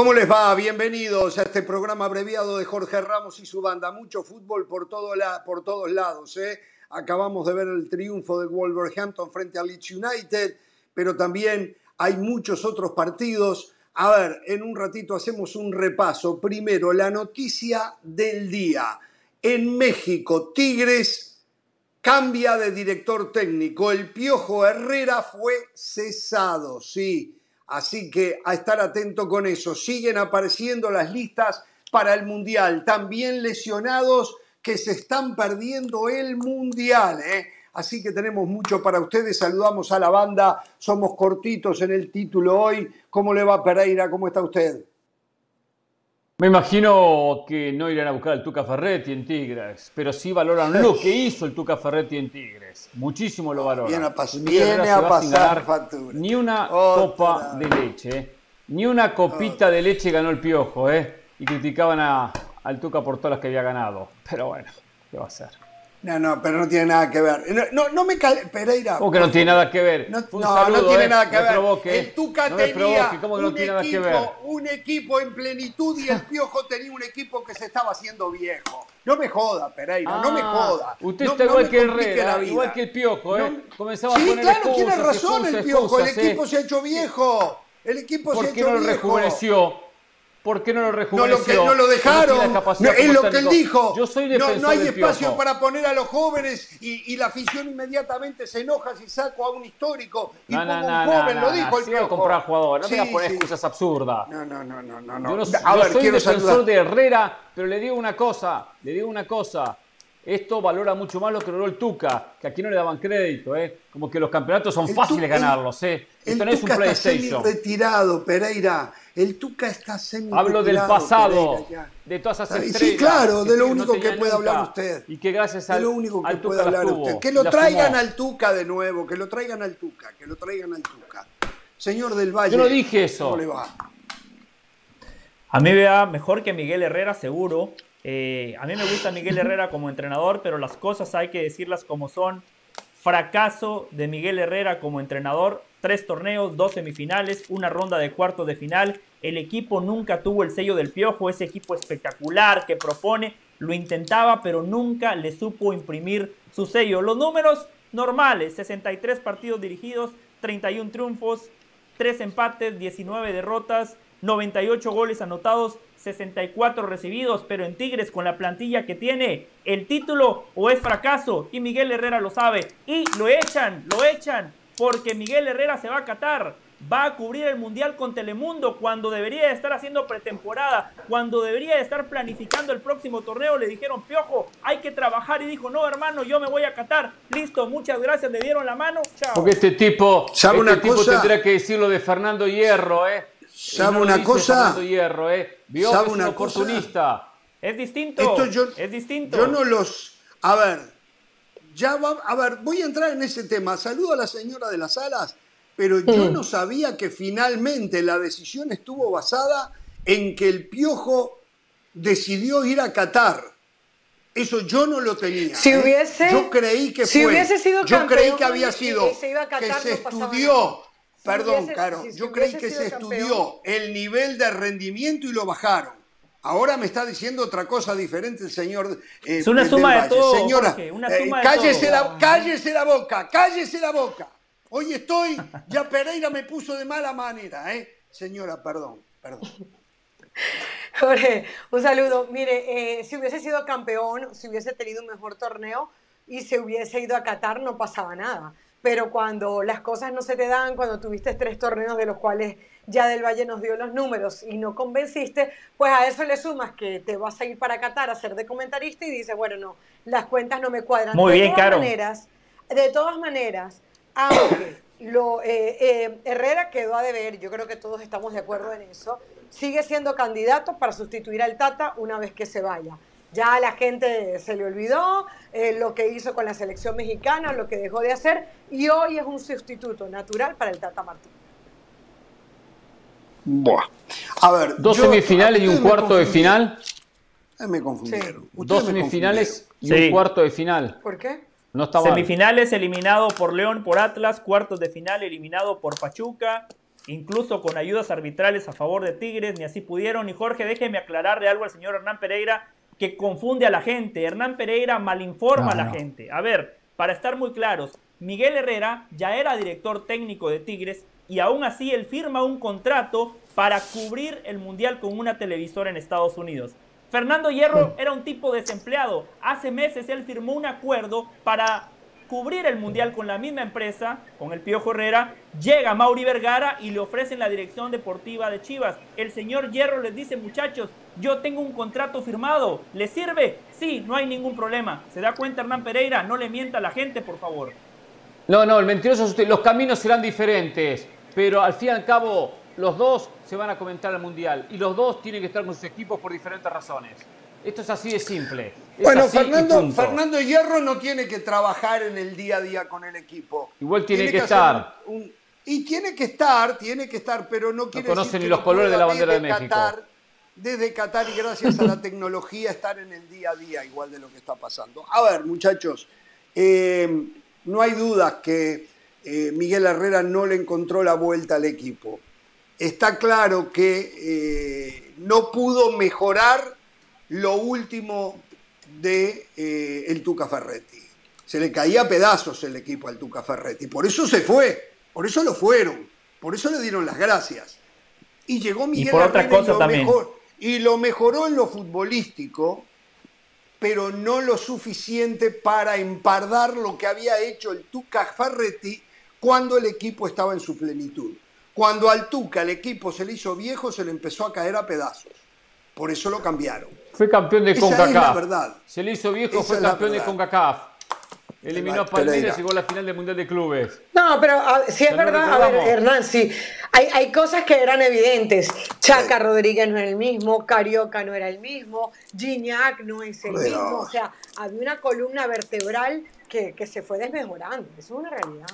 ¿Cómo les va? Bienvenidos a este programa abreviado de Jorge Ramos y su banda. Mucho fútbol por, por todos lados. ¿eh? Acabamos de ver el triunfo del Wolverhampton frente a Leeds United, pero también hay muchos otros partidos. A ver, en un ratito hacemos un repaso. Primero, la noticia del día. En México, Tigres cambia de director técnico. El Piojo Herrera fue cesado, sí Así que a estar atento con eso. Siguen apareciendo las listas para el Mundial. También lesionados que se están perdiendo el Mundial. ¿eh? Así que tenemos mucho para ustedes. Saludamos a la banda. Somos cortitos en el título hoy. ¿Cómo le va Pereira? ¿Cómo está usted? Me imagino que no irán a buscar al Tuca Ferretti en Tigres, pero sí valoran lo que hizo el Tuca Ferretti en Tigres. Muchísimo lo valoran. Viene a, viene a pasar factura. Ni una copa de leche, ni una copita de leche ganó el Piojo, ¿eh? Y criticaban a, al Tuca por todas las que había ganado. Pero bueno, ¿qué va a hacer? No, no, pero no tiene nada que ver. No, no, me cal... Pereira. ¿Cómo que no tiene nada que ver? No, no, tiene nada que ver. el Tuca tenía un, equipo, un equipo en plenitud y el Piojo tenía un equipo que se estaba haciendo viejo. No me joda, Pereira, no me ah, joda. Usted está igual que el Herrera, igual que el Piojo, ¿eh? Comenzaba sí, a poner claro, tiene razón el Piojo. el equipo se ha hecho viejo. El equipo se ha hecho viejo. ¿Por qué no lo rejuveneció? ¿Por qué no lo rejuveneció? No, lo, no lo dejaron. No, es lo que él dijo. Yo soy no, no hay espacio para poner a los jóvenes y, la afición inmediatamente se enoja si saco a un histórico y pongo un joven. lo dijo el a comprar jugadores. No sí, me a poner excusas absurdas. No, no, no, no, no. Yo, no, a ver, soy defensor de Herrera, pero le digo una cosa. Le digo una cosa. Esto valora mucho más lo que logró el Tuca, que aquí no le daban crédito, ¿eh? Como que los campeonatos son fáciles ganarlos, ¿eh? Esto no es un PlayStation. Está retirado, Pereira. El Tuca está semi Hablo del pasado, de todas esas estrellas. Sí, claro, de lo único que puede hablar usted. Y que gracias al, de lo único que puede hablar usted. Que lo traigan al Tuca de nuevo, que lo traigan al Tuca, que lo traigan al Tuca. Señor del Valle. Yo no dije eso. ¿Cómo le va? A mí me va mejor que Miguel Herrera, seguro. Eh, a mí me gusta Miguel Herrera como entrenador, pero las cosas hay que decirlas como son. Fracaso de Miguel Herrera como entrenador. Tres torneos, dos semifinales, una ronda de cuartos de final. El equipo nunca tuvo el sello del piojo, ese equipo espectacular que propone. Lo intentaba, pero nunca le supo imprimir su sello. Los números normales, 63 partidos dirigidos, 31 triunfos, 3 empates, 19 derrotas, 98 goles anotados, 64 recibidos, pero en Tigres con la plantilla que tiene, el título o es fracaso y Miguel Herrera lo sabe y lo echan, lo echan porque Miguel Herrera se va a Qatar, va a cubrir el Mundial con Telemundo cuando debería estar haciendo pretemporada, cuando debería estar planificando el próximo torneo, le dijeron, Piojo, hay que trabajar y dijo, no hermano, yo me voy a Qatar, listo, muchas gracias, le dieron la mano, chao. Porque este tipo, ¿Sabe este una tipo tendrá que decirlo de Fernando Hierro, ¿eh? ¿Sabe una cosa? Hierro, ¿eh? Vio ¿Sabe una oportunista. Es distinto. yo, es distinto. Yo no los. A ver, ya va. A ver, voy a entrar en ese tema. Saludo a la señora de las alas, pero yo no sabía que finalmente la decisión estuvo basada en que el piojo decidió ir a Qatar. Eso yo no lo tenía. Si ¿eh? hubiese, yo creí que si hubiese sido yo creí que había sido que se estudió Perdón, Caro, yo creí que se estudió el nivel de rendimiento y lo bajaron. Ahora me está diciendo otra cosa diferente el señor. Eh, es una suma de todo. Señora, cállese, La, cállese la boca, cállese la boca. Hoy estoy, ya Pereira me puso de mala manera, ¿eh? Señora, perdón, perdón. Jorge, un saludo. Mire, eh, si hubiese sido campeón, si hubiese tenido un mejor torneo y se hubiese ido a Qatar, no pasaba nada pero cuando las cosas no se te dan, cuando tuviste tres torneos de los cuales ya del Valle nos dio los números y no convenciste, pues a eso le sumas que te vas a ir para Qatar a ser de comentarista y dices, bueno, no, las cuentas no me cuadran. Muy de bien, todas. Maneras, de todas maneras, aunque lo, eh, eh, Herrera quedó a deber, yo creo que todos estamos de acuerdo en eso, sigue siendo candidato para sustituir al Tata una vez que se vaya. Ya a la gente se le olvidó eh, lo que hizo con la selección mexicana, lo que dejó de hacer, y hoy es un sustituto natural para el Tata Martín. Buah. A ver, dos semifinales y un cuarto de final. me confundieron. Dos semifinales y un cuarto de final. ¿Por qué? No Semifinales eliminado por León, por Atlas, cuartos de final eliminado por Pachuca incluso con ayudas arbitrales a favor de Tigres, ni así pudieron. Y Jorge, déjeme aclararle algo al señor Hernán Pereira que confunde a la gente. Hernán Pereira malinforma a la gente. A ver, para estar muy claros, Miguel Herrera ya era director técnico de Tigres y aún así él firma un contrato para cubrir el Mundial con una televisora en Estados Unidos. Fernando Hierro era un tipo desempleado. Hace meses él firmó un acuerdo para cubrir el Mundial con la misma empresa, con el Piojo Herrera, llega Mauri Vergara y le ofrecen la dirección deportiva de Chivas. El señor Hierro les dice, muchachos, yo tengo un contrato firmado, ¿le sirve? Sí, no hay ningún problema. ¿Se da cuenta Hernán Pereira? No le mienta a la gente, por favor. No, no, el mentiroso es usted. Los caminos serán diferentes, pero al fin y al cabo los dos se van a comentar al Mundial y los dos tienen que estar con sus equipos por diferentes razones. Esto es así de simple. bueno, Fernando, Fernando Hierro no tiene que trabajar en el día a día con el equipo. Igual tiene, que, estar. y tiene que estar, tiene que estar, pero no quiere no conoce ni los colores de la bandera de México. desde Qatar y gracias a la tecnología estar en el día a día, igual de lo que está pasando. A ver, muchachos, eh, no hay dudas que eh, Miguel Herrera no le encontró la vuelta al equipo. Está claro que eh, no pudo mejorar lo último de eh, el Tuca Ferretti. Se le caía a pedazos el equipo al Tuca Ferretti. Por eso se fue, por eso lo fueron, por eso le dieron las gracias. Y llegó Miguel y por otra cosa también. y lo mejoró en lo futbolístico, pero no lo suficiente para empardar lo que había hecho el Tuca Ferretti cuando el equipo estaba en su plenitud. Cuando al Tuca el equipo se le hizo viejo, se le empezó a caer a pedazos. Por eso lo cambiaron. Fue campeón de CONCACAF. Se le hizo viejo, fue campeón de CONCACAF. Eliminó a Palmeiras y llegó a la final del Mundial de Clubes. No, pero si es verdad, a ver, Hernán, sí. Hay, hay, cosas que eran evidentes. Chaca Rodríguez no era el mismo, Carioca no era el mismo, Gignac no es el mismo. O sea, había una columna vertebral que, que se fue desmejorando. Eso es una realidad.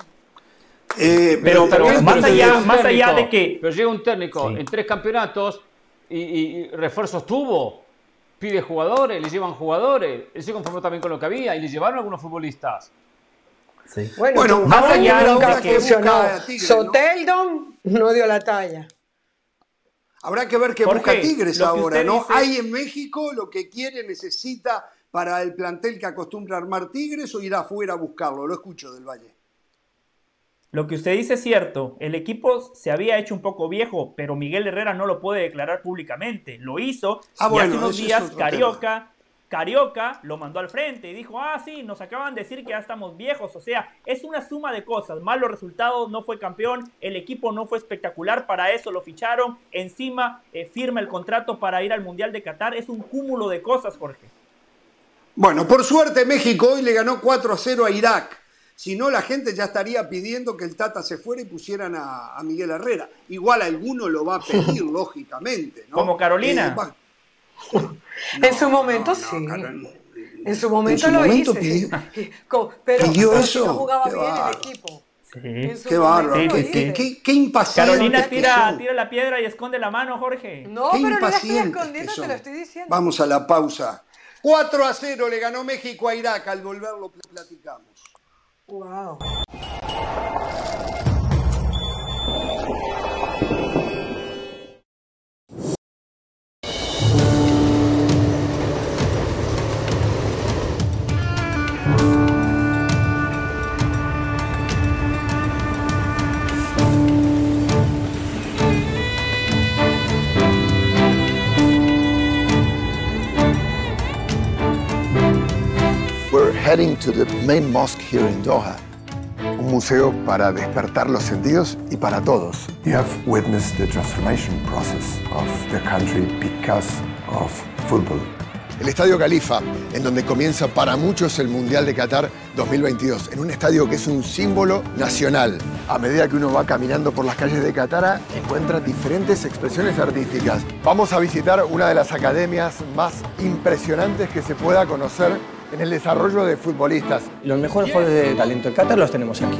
Eh, pero, pero, más, allá, más allá de que. Pero llega un técnico en tres campeonatos y, refuerzos tuvo. Pide jugadores, le llevan jugadores. Él se conformó también con lo que había y le llevaron algunos futbolistas. Sí. Bueno, más allá que funcionó. Soteldon no dio la talla. Habrá que ver qué busca Tigres ahora, ¿no? Hay en México lo que quiere, necesita para el plantel que acostumbra armar Tigres o irá afuera a buscarlo. Lo escucho del Valle. Lo que usted dice es cierto, el equipo se había hecho un poco viejo, pero Miguel Herrera no lo puede declarar públicamente. Lo hizo ah, y hace unos días Carioca, Carioca lo mandó al frente y dijo, ah, sí, nos acaban de decir que ya estamos viejos. O sea, es una suma de cosas. Malos resultados, no fue campeón, el equipo no fue espectacular, para eso lo ficharon. Encima eh, firma el contrato para ir al Mundial de Qatar. Es un cúmulo de cosas, Jorge. Bueno, por suerte México hoy le ganó 4 a 0 a Irak. Si no, la gente ya estaría pidiendo que el Tata se fuera y pusieran a, Miguel Herrera. Igual alguno lo va a pedir, lógicamente. ¿no? Como Carolina. Eh, en su momento sí. en su momento lo hice. Pidió, pero, pidió eso. no jugaba bien el equipo. Sí. Qué bárbaro, qué, qué, impaciente. Carolina tira, tira la piedra y esconde la mano, Jorge. No, pero no la estoy escondiendo, te lo estoy diciendo. Vamos a la pausa. 4 a 0 le ganó México a Irak. Al volverlo platicamos. Uau! To the main mosque here in Doha. Un museo para despertar los sentidos y para todos. You have witnessed the transformation process of the country because of football. El Estadio Califa, en donde comienza para muchos el Mundial de Qatar 2022, en un estadio que es un símbolo nacional. A medida que uno va caminando por las calles de Qatar, encuentra diferentes expresiones artísticas. Vamos a visitar una de las academias más impresionantes que se pueda conocer en el desarrollo de futbolistas. Los mejores jugadores de talento de Qatar los tenemos aquí.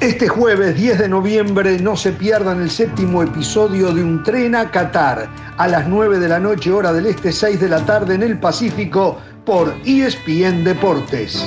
Este jueves 10 de noviembre no se pierdan el séptimo episodio de Un tren a Qatar a las 9 de la noche hora del este, 6 de la tarde en el Pacífico por ESPN Deportes.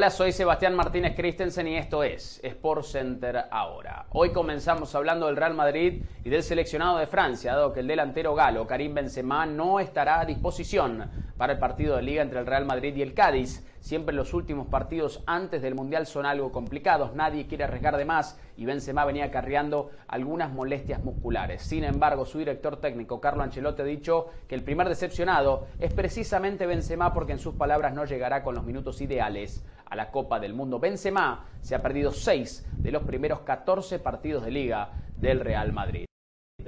Hola, soy Sebastián Martínez Christensen y esto es Sport Center ahora. Hoy comenzamos hablando del Real Madrid y del seleccionado de Francia, dado que el delantero galo Karim Benzema no estará a disposición para el partido de liga entre el Real Madrid y el Cádiz. Siempre los últimos partidos antes del Mundial son algo complicados, nadie quiere arriesgar de más y Benzema venía acarreando algunas molestias musculares. Sin embargo, su director técnico, Carlo Ancelotti, ha dicho que el primer decepcionado es precisamente Benzema porque en sus palabras no llegará con los minutos ideales a la Copa del Mundo. Benzema se ha perdido seis de los primeros 14 partidos de liga del Real Madrid.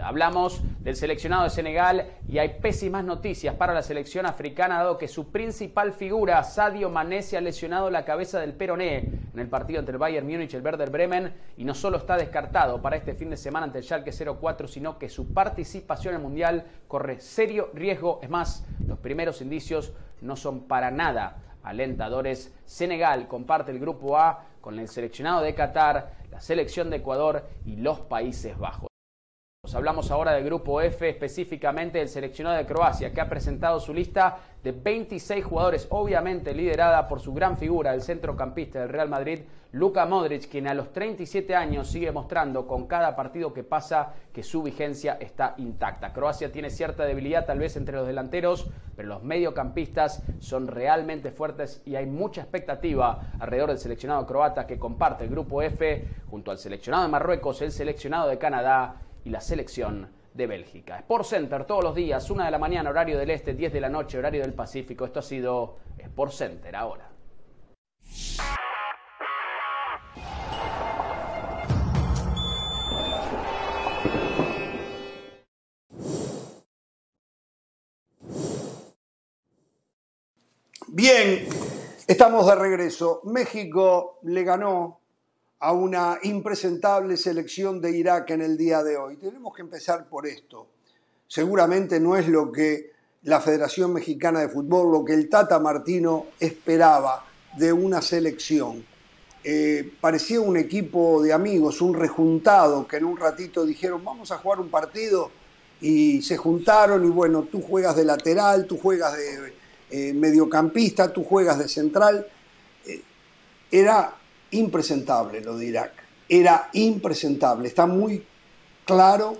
Hablamos del seleccionado de Senegal y hay pésimas noticias para la selección africana dado que su principal figura, Sadio Mané, se ha lesionado la cabeza del peroné en el partido entre el Bayern Múnich y el Werder Bremen y no solo está descartado para este fin de semana ante el Schalke 04, sino que su participación en el Mundial corre serio riesgo. Es más, los primeros indicios no son para nada alentadores. Senegal comparte el grupo A con el seleccionado de Qatar, la selección de Ecuador y los Países Bajos. Hablamos ahora del grupo F, específicamente del seleccionado de Croacia, que ha presentado su lista de 26 jugadores, obviamente liderada por su gran figura, el centrocampista del Real Madrid, Luka Modric, quien a los 37 años sigue mostrando con cada partido que pasa que su vigencia está intacta. Croacia tiene cierta debilidad tal vez entre los delanteros, pero los mediocampistas son realmente fuertes y hay mucha expectativa alrededor del seleccionado croata que comparte el grupo F junto al seleccionado de Marruecos, el seleccionado de Canadá y la selección de Bélgica. Sport Center todos los días, una de la mañana, horario del este, 10 de la noche, horario del Pacífico. Esto ha sido Sport Center ahora. Bien, estamos de regreso. México le ganó a una impresentable selección de Irak en el día de hoy. Tenemos que empezar por esto. Seguramente no es lo que la Federación Mexicana de Fútbol, lo que el Tata Martino esperaba de una selección. Eh, parecía un equipo de amigos, un rejuntado, que en un ratito dijeron, vamos a jugar un partido, y se juntaron y bueno, tú juegas de lateral, tú juegas de eh, mediocampista, tú juegas de central. Eh, era impresentable lo de Irak. Era impresentable. Está muy claro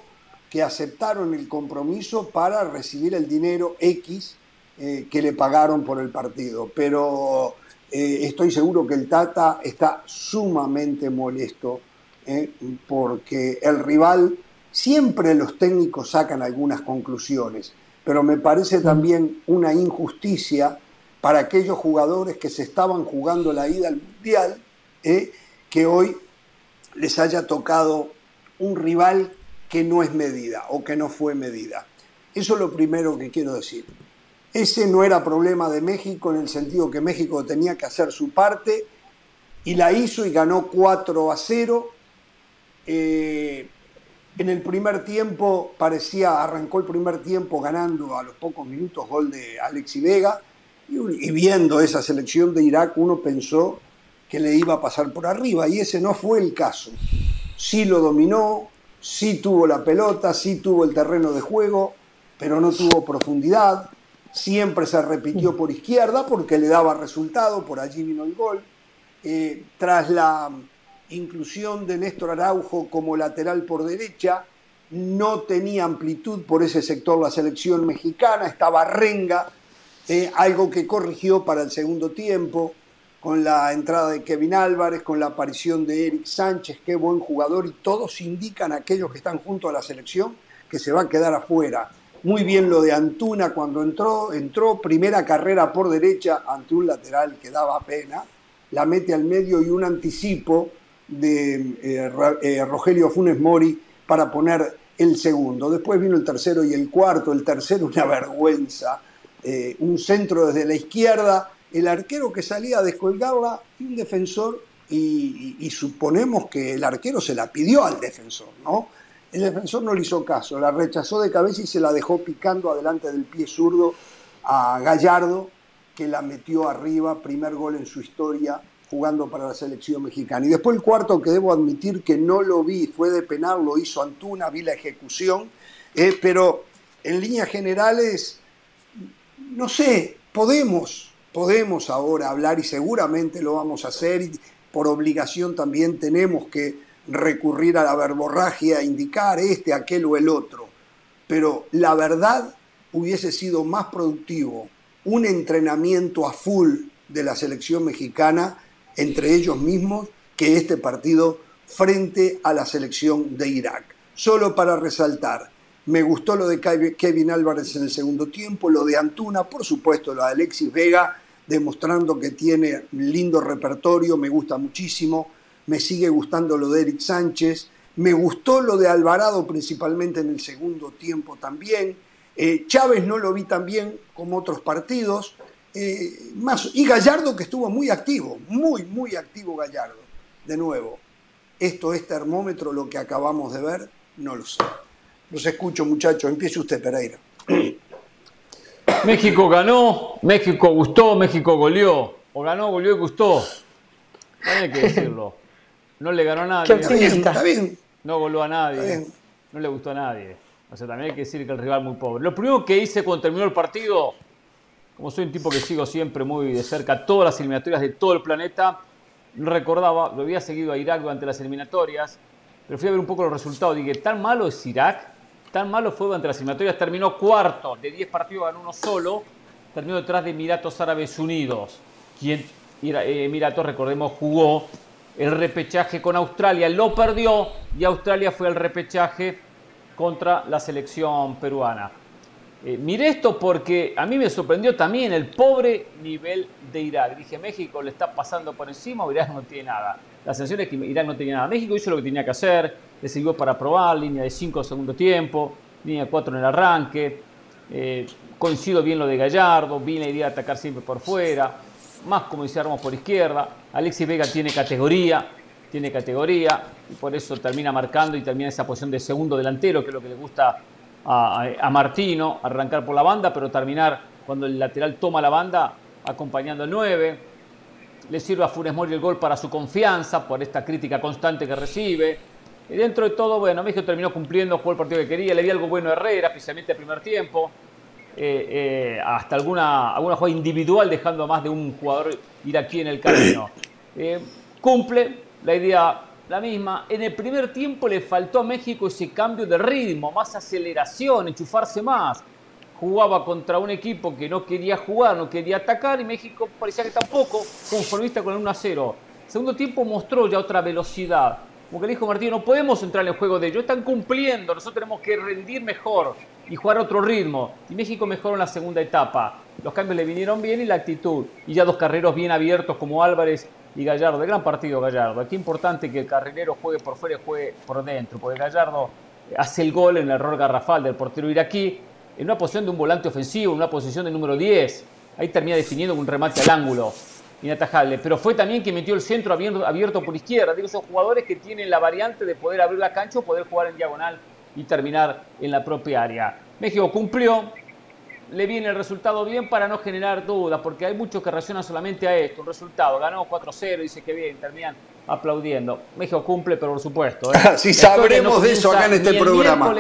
que aceptaron el compromiso para recibir el dinero X eh, que le pagaron por el partido. Pero eh, estoy seguro que el Tata está sumamente molesto eh, porque el rival, siempre los técnicos sacan algunas conclusiones, pero me parece también una injusticia para aquellos jugadores que se estaban jugando la ida al Mundial ¿eh? que hoy les haya tocado un rival que no es medida o que no fue medida. Eso es lo primero que quiero decir. Ese no era problema de México en el sentido que México tenía que hacer su parte y la hizo y ganó 4 a 0. Eh, en el primer tiempo parecía, arrancó el primer tiempo ganando a los pocos minutos gol de Alexi Vega y viendo esa selección de Irak uno pensó que le iba a pasar por arriba y ese no fue el caso. Sí lo dominó, sí tuvo la pelota, sí tuvo el terreno de juego, pero no tuvo profundidad. Siempre se repitió por izquierda porque le daba resultado, por allí vino el gol. Eh, tras la inclusión de Néstor Araujo como lateral por derecha, no tenía amplitud por ese sector la selección mexicana, estaba renga, eh, algo que corrigió para el segundo tiempo con la entrada de Kevin Álvarez, con la aparición de Eric Sánchez, qué buen jugador, y todos indican a aquellos que están junto a la selección que se va a quedar afuera. Muy bien lo de Antuna cuando entró, entró primera carrera por derecha ante un lateral que daba pena, la mete al medio y un anticipo de eh, eh, Rogelio Funes Mori para poner el segundo. Después vino el tercero y el cuarto, el tercero una vergüenza, eh, un centro desde la izquierda el arquero que salía a descolgarla y un defensor, y, suponemos que el arquero se la pidió al defensor, ¿no? El defensor no le hizo caso, la rechazó de cabeza y se la dejó picando adelante del pie zurdo a Gallardo, que la metió arriba, primer gol en su historia jugando para la selección mexicana. Y después el cuarto que debo admitir que no lo vi, fue de penal, lo hizo Antuna, vi la ejecución, eh, pero en líneas generales, no sé, podemos, podemos ahora hablar y seguramente lo vamos a hacer y por obligación también tenemos que recurrir a la verborragia, indicar este, aquel o el otro. Pero la verdad hubiese sido más productivo un entrenamiento a full de la selección mexicana entre ellos mismos que este partido frente a la selección de Irak. Solo para resaltar, me gustó lo de Kevin Álvarez en el segundo tiempo, lo de Antuna, por supuesto lo de Alexis Vega, demostrando que tiene lindo repertorio, me gusta muchísimo, me sigue gustando lo de Eric Sánchez, me gustó lo de Alvarado principalmente en el segundo tiempo también, eh, Chávez no lo vi tan bien como otros partidos, eh, y Gallardo que estuvo muy activo, muy, muy activo Gallardo. De nuevo, esto es termómetro, lo que acabamos de ver, no lo sé. Los escucho muchachos, empiece usted Pereira. México ganó, México gustó, México goleó. O ganó, goleó y gustó. No hay que decirlo. No le ganó a nadie. Está bien, No goló a nadie. No le gustó a nadie. O sea, también hay que decir que el rival muy pobre. Lo primero que hice cuando terminó el partido, como soy un tipo que sigo siempre muy de cerca todas las eliminatorias de todo el planeta, no recordaba, lo había seguido a Irak durante las eliminatorias, pero fui a ver un poco los resultados. Dije, ¿tan malo es Irak? ¿Tan malo fue durante las eliminatorias? Terminó cuarto, de 10 partidos ganó uno solo, terminó detrás de Emiratos Árabes Unidos, quien eh, Emiratos, recordemos, jugó el repechaje con Australia, lo perdió y Australia fue al repechaje contra la selección peruana. Eh, miré esto porque a mí me sorprendió también el pobre nivel de Irak. Dije, México le está pasando por encima o Irak no tiene nada. La sensación es que Irak no tenía nada. México hizo lo que tenía que hacer, le sirvió para probar, línea de 5 segundo tiempo, línea de 4 en el arranque. Eh, coincido bien lo de Gallardo, bien la idea de atacar siempre por fuera, más como dice por izquierda. Alexis Vega tiene categoría, tiene categoría y por eso termina marcando y termina esa posición de segundo delantero, que es lo que le gusta a, Martino, arrancar por la banda, pero terminar cuando el lateral toma la banda acompañando el 9. Le sirve a Funes Mori el gol para su confianza, por esta crítica constante que recibe. Y dentro de todo, bueno, México terminó cumpliendo, jugó el partido que quería, le di algo bueno a Herrera, especialmente el primer tiempo. Eh, eh, hasta alguna, alguna jugada individual, dejando a más de un jugador ir aquí en el camino. Eh, cumple, la idea la misma. En el primer tiempo le faltó a México ese cambio de ritmo, más aceleración, enchufarse más. Jugaba contra un equipo que no quería jugar, no quería atacar y México parecía que tampoco, conformista con el 1 a 0. Segundo tiempo mostró ya otra velocidad. Como que dijo Martín, no podemos entrar en el juego de ellos, están cumpliendo, nosotros tenemos que rendir mejor y jugar otro ritmo. Y México mejoró en la segunda etapa. Los cambios le vinieron bien y la actitud. Y ya dos carreros bien abiertos como Álvarez y Gallardo, de gran partido Gallardo. Aquí importante que el carrilero juegue por fuera y juegue por dentro, porque Gallardo hace el gol en el error garrafal del portero iraquí, en una posición de un volante ofensivo, en una posición de número 10. Ahí termina definiendo un remate al ángulo, inatajable. Pero fue también que metió el centro abierto, por izquierda. Digo, esos jugadores que tienen la variante de poder abrir la cancha o poder jugar en diagonal y terminar en la propia área. México cumplió, le viene el resultado bien para no generar dudas, porque hay muchos que reaccionan solamente a esto, un resultado, ganó 4-0, dice que bien, terminan aplaudiendo. México cumple, pero por supuesto. ¿eh? sí, sabremos de eso acá en este programa.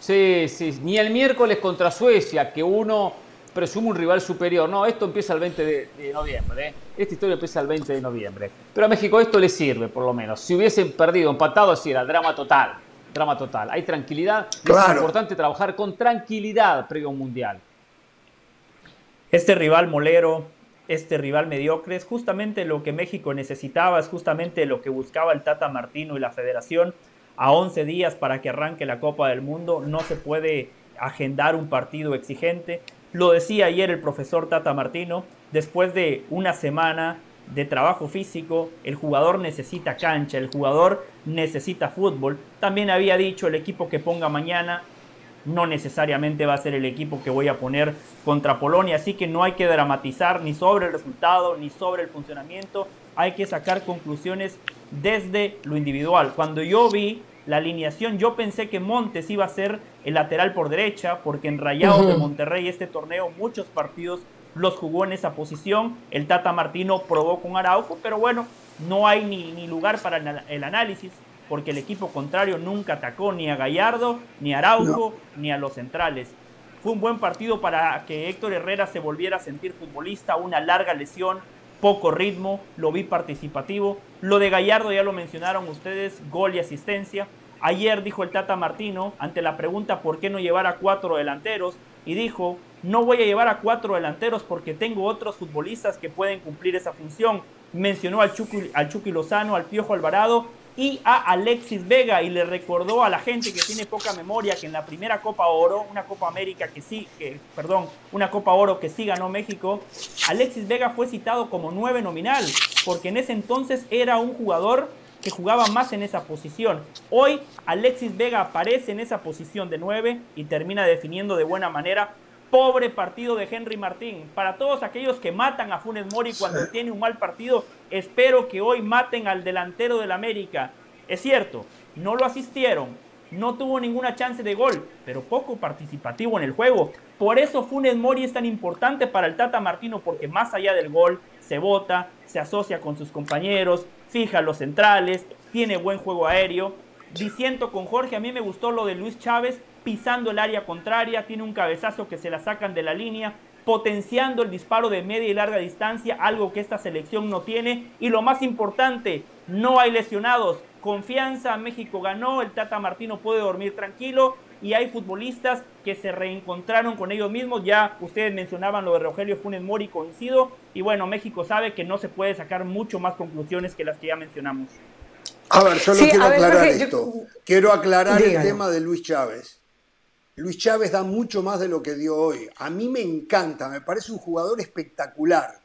Sí, sí, ni el miércoles contra Suecia, que uno presume un rival superior. No, esto empieza el 20 de, noviembre. ¿eh? Esta historia empieza el 20 de noviembre. Pero a México esto le sirve, por lo menos. Si hubiesen perdido, empatado, así era drama total drama total. Hay tranquilidad. Es importante trabajar con tranquilidad previo a un mundial. Este rival molero, este rival mediocre, es justamente lo que México necesitaba, es justamente lo que buscaba el Tata Martino y la federación. A 11 días para que arranque la Copa del Mundo no se puede agendar un partido exigente. Lo decía ayer el profesor Tata Martino, después de una semana de trabajo físico, el jugador necesita cancha, el jugador necesita fútbol. También había dicho el equipo que ponga mañana no necesariamente va a ser el equipo que voy a poner contra Polonia, así que no hay que dramatizar ni sobre el resultado ni sobre el funcionamiento, hay que sacar conclusiones desde lo individual. Cuando yo vi la alineación, yo pensé que Montes iba a ser el lateral por derecha, porque en Rayados de Monterrey este torneo muchos partidos los jugó en esa posición. El Tata Martino probó con Araujo, pero bueno, no hay ni, ni lugar para el análisis porque el equipo contrario nunca atacó ni a Gallardo, ni a Araujo, ni a los centrales. Fue un buen partido para que Héctor Herrera se volviera a sentir futbolista, una larga lesión, poco ritmo, lo vi participativo. Lo de Gallardo ya lo mencionaron ustedes, gol y asistencia. Ayer dijo el Tata Martino, ante la pregunta por qué no llevar a cuatro delanteros, y dijo, no voy a llevar a cuatro delanteros porque tengo otros futbolistas que pueden cumplir esa función. Mencionó al Chucky, al Lozano, al Piojo Alvarado y a Alexis Vega y le recordó a la gente que tiene poca memoria que en la primera Copa Oro, una Copa América que sí, que, perdón, una Copa Oro que sí ganó México, Alexis Vega fue citado como nueve nominal, porque en ese entonces era un jugador que jugaba más en esa posición. Hoy Alexis Vega aparece en esa posición de nueve y termina definiendo de buena manera Pobre partido de Henry Martín. Para todos aquellos que matan a Funes Mori cuando tiene un mal partido, espero que hoy maten al delantero del América. Es cierto, no lo asistieron, no tuvo ninguna chance de gol, pero poco participativo en el juego. Por eso Funes Mori es tan importante para el Tata Martino, porque más allá del gol, se vota, se asocia con sus compañeros, fija los centrales, tiene buen juego aéreo. Diciendo con Jorge, a mí me gustó lo de Luis Chávez, pisando el área contraria, tiene un cabezazo que se la sacan de la línea, potenciando el disparo de media y larga distancia, algo que esta selección no tiene. Y lo más importante, no hay lesionados. Confianza, México ganó, el Tata Martino puede dormir tranquilo y hay futbolistas que se reencontraron con ellos mismos. Ya ustedes mencionaban lo de Rogelio Funes Mori, coincido. Y bueno, México sabe que no se puede sacar mucho más conclusiones que las que ya mencionamos. A ver, solo quiero aclarar esto. Quiero aclarar el tema de Luis Chávez. Luis Chávez da mucho más de lo que dio hoy. A mí me encanta, me parece un jugador espectacular.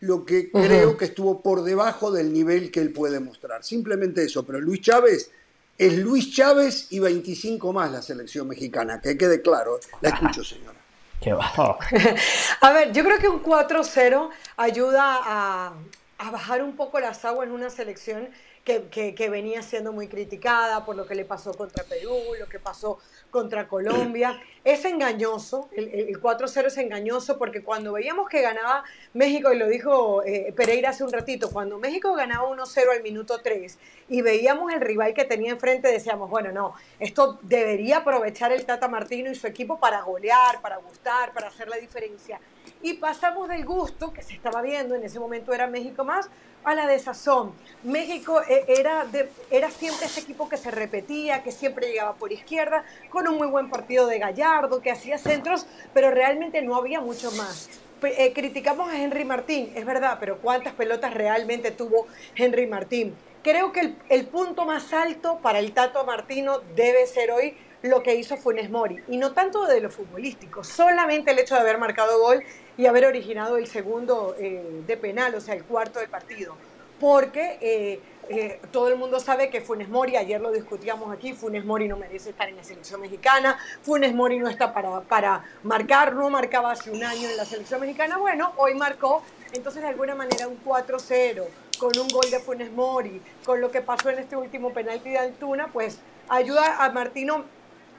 Lo que creo que estuvo por debajo del nivel que él puede mostrar. Simplemente eso. Pero Luis Chávez es Luis Chávez y 25 más la selección mexicana. Que quede claro. La escucho, señora. Qué bajo. a ver, yo creo que un 4-0 ayuda a, a bajar un poco las aguas en una selección que, venía siendo muy criticada por lo que le pasó contra Perú, lo que pasó contra Colombia. Es engañoso, el, 4-0 es engañoso porque cuando veíamos que ganaba México, y lo dijo eh, Pereira hace un ratito, cuando México ganaba 1-0 al minuto 3 y veíamos el rival que tenía enfrente, decíamos, bueno, no, esto debería aprovechar el Tata Martino y su equipo para golear, para gustar, para hacer la diferencia. Y pasamos del gusto que se estaba viendo, en ese momento era México más, a la desazón. México eh, era, era siempre ese equipo que se repetía, que siempre llegaba por izquierda, con un muy buen partido de Gallardo, que hacía centros, pero realmente no había mucho más. Eh, criticamos a Henry Martín, es verdad, pero ¿cuántas pelotas realmente tuvo Henry Martín? Creo que el, el punto más alto para el Tato Martino debe ser hoy lo que hizo Funes Mori, y no tanto de lo futbolístico, solamente el hecho de haber marcado gol y haber originado el segundo eh, de penal, o sea, el cuarto del partido. Porque eh, eh, todo el mundo sabe que Funes Mori, ayer lo discutíamos aquí, Funes Mori no merece estar en la selección mexicana, Funes Mori no está para, para marcar, no marcaba hace un año en la selección mexicana, bueno, hoy marcó, entonces de alguna manera un 4-0, con un gol de Funes Mori, con lo que pasó en este último penalti de Altuna, pues ayuda a Martino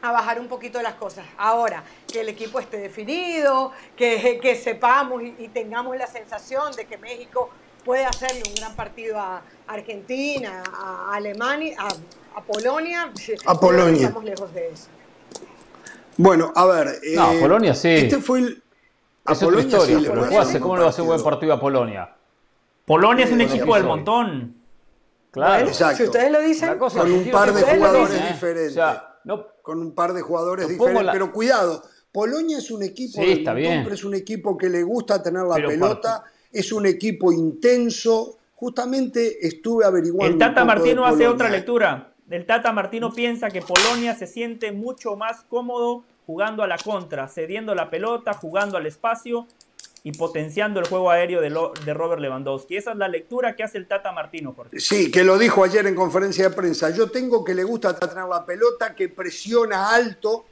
a bajar un poquito las cosas. Ahora, que el equipo esté definido, que, que sepamos y, tengamos la sensación de que México puede hacerle un gran partido a Argentina, a Alemania, a, Polonia. A Polonia. Estamos lejos de eso. Bueno, a ver. No, eh, Polonia sí. Este fue el. A es Polonia historia, sí, pero ¿cómo le va a hacer un buen partido a Polonia? Polonia es un equipo del montón. Claro. Exacto. Si ustedes lo dicen, con un par de jugadores diferentes. O sea, con un par de jugadores diferentes. Pero cuidado, Polonia es un equipo es un equipo que le gusta tener la pelota, es un equipo intenso. Justamente estuve averiguando. El Tata Martino hace otra lectura. El Tata Martino piensa que Polonia se siente mucho más cómodo jugando a la contra, cediendo la pelota, jugando al espacio y potenciando el juego aéreo de, de, Robert Lewandowski. Esa es la lectura que hace el Tata Martino, Jorge. Sí, que lo dijo ayer en conferencia de prensa. Yo tengo que le gusta tener la pelota, que presiona alto,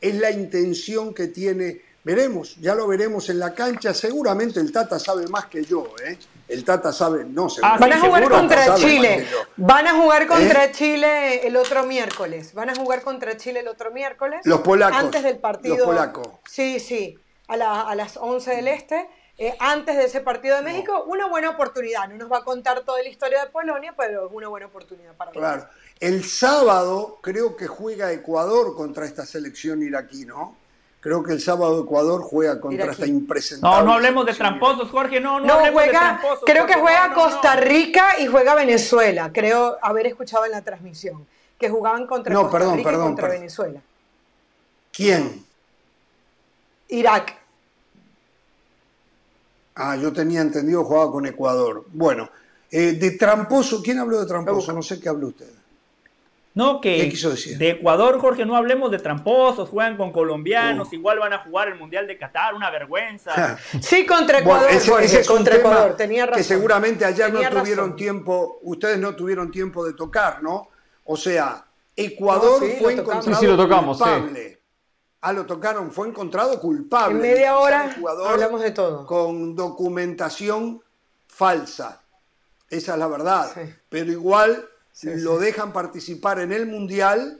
es la intención que tiene. Veremos, ya lo veremos en la cancha. Seguramente el Tata sabe más que yo, ¿eh? El Tata sabe, no sé. Ah, van a jugar contra Chile. Van a jugar contra Chile el otro miércoles. Van a jugar contra Chile el otro miércoles. Los polacos. Antes del partido. Los polacos. Sí, sí. A, la- a las 11 del Este, eh, antes de ese partido de México, una buena oportunidad. No nos va a contar toda la historia de Polonia, pero es una buena oportunidad para Claro. El sábado creo que juega Ecuador contra esta selección iraquí, ¿no? Creo que el sábado Ecuador juega contra Iraquí. esta impresentable. No, no hablemos de tramposos, Jorge. No, no, No, hablemos de juega, tramposos. creo que juega no, no, no. Costa Rica y juega Venezuela. Creo haber escuchado en la transmisión que jugaban contra No, Costa perdón, Rica perdón, y contra perdón. Venezuela. ¿Quién? Irak. Ah, yo tenía entendido jugaba con Ecuador. Bueno, eh, de tramposo, ¿quién habló de tramposo? No sé qué habló usted. No, que ¿Qué quiso decir? de Ecuador, Jorge, no hablemos de tramposos, juegan con colombianos, Uh. igual van a jugar el Mundial de Qatar, una vergüenza. Sí, contra Bueno, Ecuador. ese, Jorge, ese es un contra tema Ecuador. Tenía razón. que seguramente ayer Tenía no tuvieron razón. tiempo, ustedes no tuvieron tiempo de tocar, ¿no? O sea, Ecuador No, sí, fue lo tocamos. encontrado Sí, sí, lo tocamos, sí. culpable. Ah, lo tocaron, fue encontrado culpable. En media hora hablamos de todo. Con documentación falsa. Esa es la verdad. Sí. Pero igual Sí, lo sí. dejan participar en el Mundial.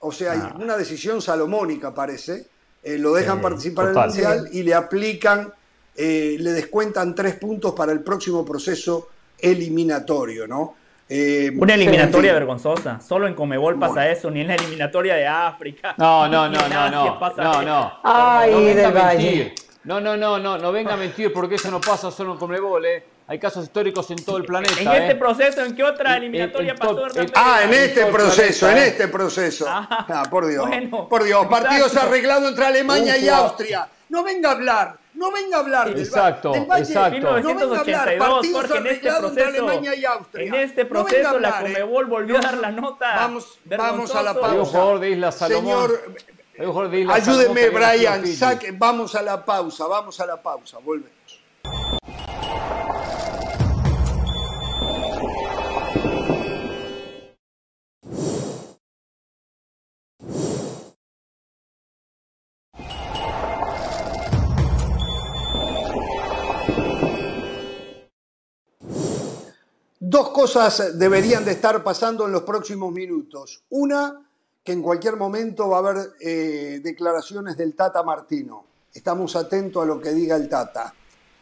O sea, hay Ah. una decisión salomónica, parece. Eh, lo dejan Sí, participar total. en el Mundial y le aplican, eh, le descuentan tres puntos para el próximo proceso eliminatorio, ¿no? Eh, Una eliminatoria en fin. vergonzosa. Solo en Comebol pasa Bueno. eso, ni en la eliminatoria de África. No, no, no, en no, no, pasa no, no. Ay, no venga del a Valle. mentir. No, no, no, no, no venga a mentir porque eso no pasa solo en Conmebol, ¿eh? Hay casos históricos en todo el planeta, En este ¿eh? proceso, ¿en qué otra En- eliminatoria en pasó? todo- Hernán en- Pereira? Ah, en este el proceso, en planeta, ¿eh? este proceso. Ah, Ah, por Dios. bueno, por Dios. Partidos exacto. arreglados entre Alemania Un y Austria. No venga a hablar. No venga a hablar del, Exacto, del Valle. exacto. No venga a hablar. 1982, Partidos Jorge, en este proceso, Alemania y Austria. en este proceso la hablar, ¿eh? Comebol volvió a dar la nota. Vamos, vamos a la pausa. Hay un jugador de. Señor, Hay un jugador de ayúdeme, Brian. Saque- vamos a la pausa. Vamos a la pausa. Volvemos. Dos cosas deberían de estar pasando en los próximos minutos. Una, que en cualquier momento va a haber eh, declaraciones del Tata Martino. Estamos atentos a lo que diga el Tata.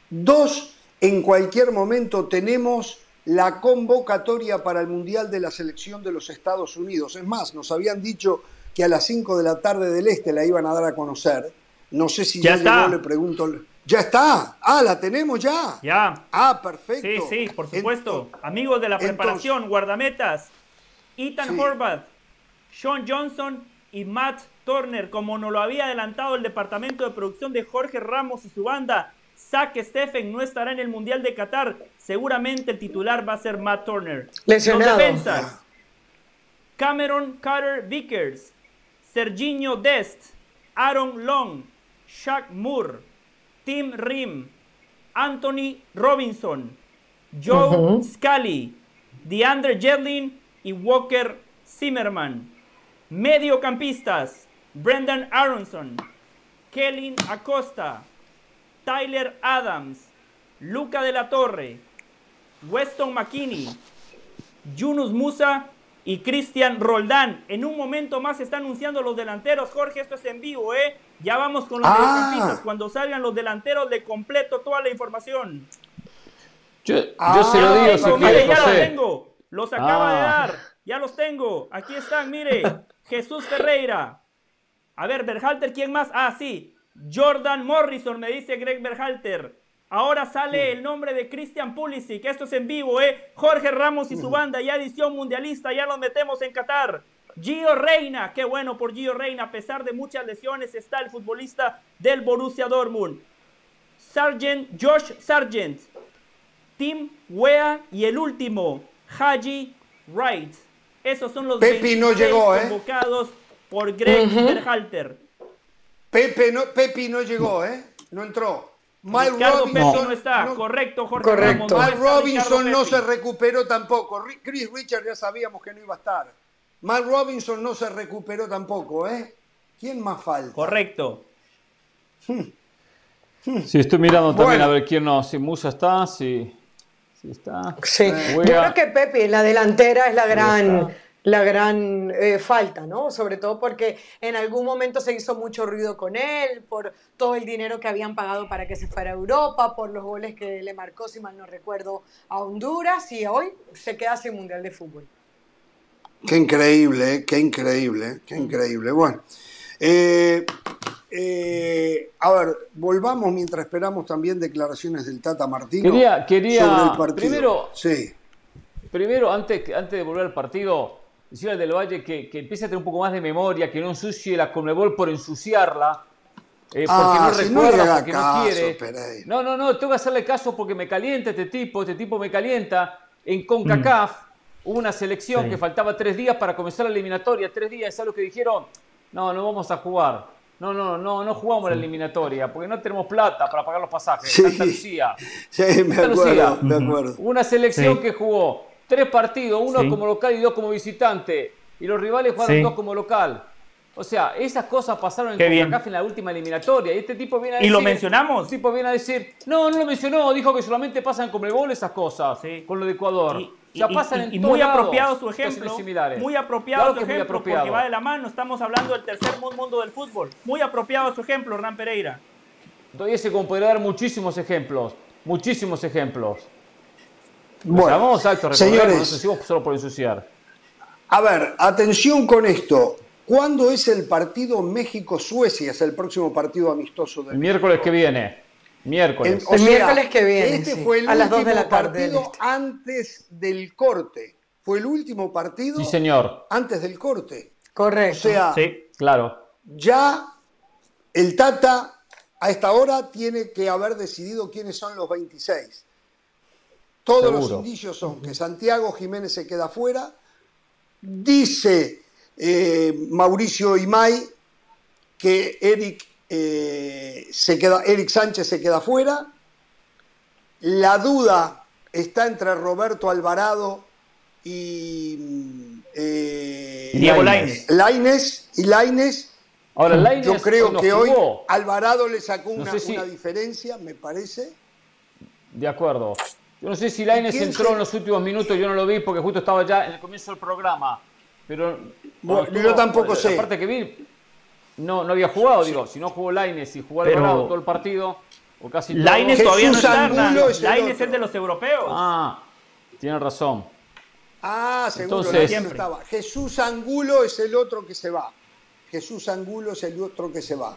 Dos, en cualquier momento tenemos la convocatoria para el Mundial de la Selección de los Estados Unidos. Es más, nos habían dicho que a las 5 de la tarde del Este la iban a dar a conocer. No sé si Ya ya, llegó, le pregunto. ¿Ya está? Ah, la tenemos ya. Ya. Ah, perfecto. Sí, sí, por supuesto. Entonces- Amigos de la entonces- preparación, guardametas. Ethan Sí. Horvath, Sean Johnson y Matt Turner, como nos lo había adelantado el departamento de producción de Jorge Ramos y su banda. Zach Steffen no estará en el Mundial de Qatar. Seguramente el titular va a ser Matt Turner. Lesionado. Los defensas. Cameron Carter Vickers, Serginho Dest, Aaron Long, Shaq Moore, Tim Rim, Anthony Robinson, Joe Scully, DeAndre Jedlin y Walker Zimmerman. Mediocampistas, Brendan Aronson, Kellen Acosta, Tyler Adams, Luca de la Torre, Weston McKinney, Yunus Musa y Cristian Roldán. En un momento más se están anunciando los delanteros. Jorge, esto es en vivo, ¿eh? Ya vamos con los Ah. mediocampistas. Cuando salgan los delanteros, le completo toda la información. Yo, yo Ah, se lo digo Tengo, si mire, quiere, ya los tengo. Los acaba de Ah. dar. Ya los tengo. Aquí están, mire. Jesús Ferreira. A ver, Berhalter, ¿quién más? Ah, sí. Jordan Morrison, me dice Greg Berhalter. Ahora sale el nombre de Christian Pulisic. Esto es en vivo, ¿eh? Jorge Ramos y su banda, ya edición mundialista, ya los metemos en Qatar. Gio Reina, qué bueno por Gio Reina. A pesar de muchas lesiones, está el futbolista del Borussia Dortmund. Sargent, Josh Sargent. Tim Wea y el último, Haji Wright. Esos son los Pepi no 26 llegó, ¿eh? convocados por Greg Berhalter. Pepe no, Pepi no llegó, ¿eh? No entró. Pepi Robinson no está. no- Correcto, Jorge Correcto. Ramos. no Mike está Robinson no se recuperó tampoco. Ri- Chris Richard ya sabíamos que no iba a estar. Mike Robinson no se recuperó tampoco, ¿eh? ¿Quién más falta? Correcto. Sí, estoy mirando también Bueno. a ver quién no. Si Musa está, si, si está. Sí. Yo creo que Pepe, la delantera, es la gran, la gran eh, falta, ¿no? Sobre todo porque en algún momento se hizo mucho ruido con él, por todo el dinero que habían pagado para que se fuera a Europa, por los goles que le marcó, si mal no recuerdo, a Honduras y hoy se queda sin Mundial de Fútbol. Qué increíble, ¿eh? qué increíble, qué increíble. Bueno, eh, eh, a ver, volvamos mientras esperamos también declaraciones del Tata Martino Quería, quería sobre el partido. primero, sí. primero antes, antes de volver al partido, decirle al del Valle que, que empiece a tener un poco más de memoria, que no ensucie la Conmebol por ensuciarla. eh, porque Ah, no si no recuerda, haga porque no quiere. Pereira. No, no, no, tengo que hacerle caso porque me calienta este tipo, este tipo me calienta. En CONCACAF hubo una selección Sí. que faltaba tres días para comenzar la eliminatoria, tres días, ¿sabes lo que dijeron? No, no vamos a jugar. No, no, no, no jugamos la eliminatoria porque no tenemos plata para pagar los pasajes. Sí. Santa Lucía. Sí, me Santa acuerdo, Lucía. me acuerdo. Una selección que jugó tres partidos, uno como local y dos como visitante, y los rivales jugaron dos como local. O sea, esas cosas pasaron en. CONCACAF en la última eliminatoria. Y este tipo viene a ¿Y decir. lo mencionamos? Este tipo viene a decir. No, no lo mencionó. Dijo que solamente pasan con el gol esas cosas. Con lo de Ecuador. Y, o sea, y- pasan y- en y muy lados apropiado su ejemplo. Muy apropiado Claro su ejemplo apropiado. porque va de la mano. Estamos hablando del tercer mu- mundo del fútbol. Muy apropiado su ejemplo, Hernán Pereira. Se como podría dar muchísimos ejemplos. Muchísimos ejemplos. Bueno, sea, vamos actos, señores. solo por ensuciar. A ver, atención con esto. ¿Cuándo es el partido México-Suecia? Es el próximo partido amistoso del El miércoles que viene. Miércoles. o El miércoles que viene, Este sí, fue el a las dos último de la tarde del partido este. antes del corte. Fue el último partido Sí, señor. antes del corte. O Correcto. sea, Sí. Claro. ya el Tata a esta hora tiene que haber decidido quiénes son los 26. Todos los indicios son que Santiago Jiménez se queda fuera. Dice eh, Mauricio Imay que Eric, eh, se queda, Eric Sánchez se queda fuera. La duda está entre Roberto Alvarado y eh, Diego. Lainez y Lainez. Ahora, Lainez Yo creo que hoy. Alvarado le sacó No una, sé si- una diferencia, me parece. De acuerdo. Yo no sé si quién entró se- en los últimos minutos, yo no lo vi porque justo estaba ya en el comienzo del programa. Pero Bueno, yo tampoco sé. La parte que vi, no, no había jugado, digo, si no jugó Lainez y jugó Pero- Alvarado todo el partido, o casi todo. Todavía no Hernán. es otro. es de los europeos. Ah, tiene razón. Ah, seguro, Entonces- Siempre. estaba. Jesús Angulo es el otro que se va. Jesús Angulo es el otro que se va.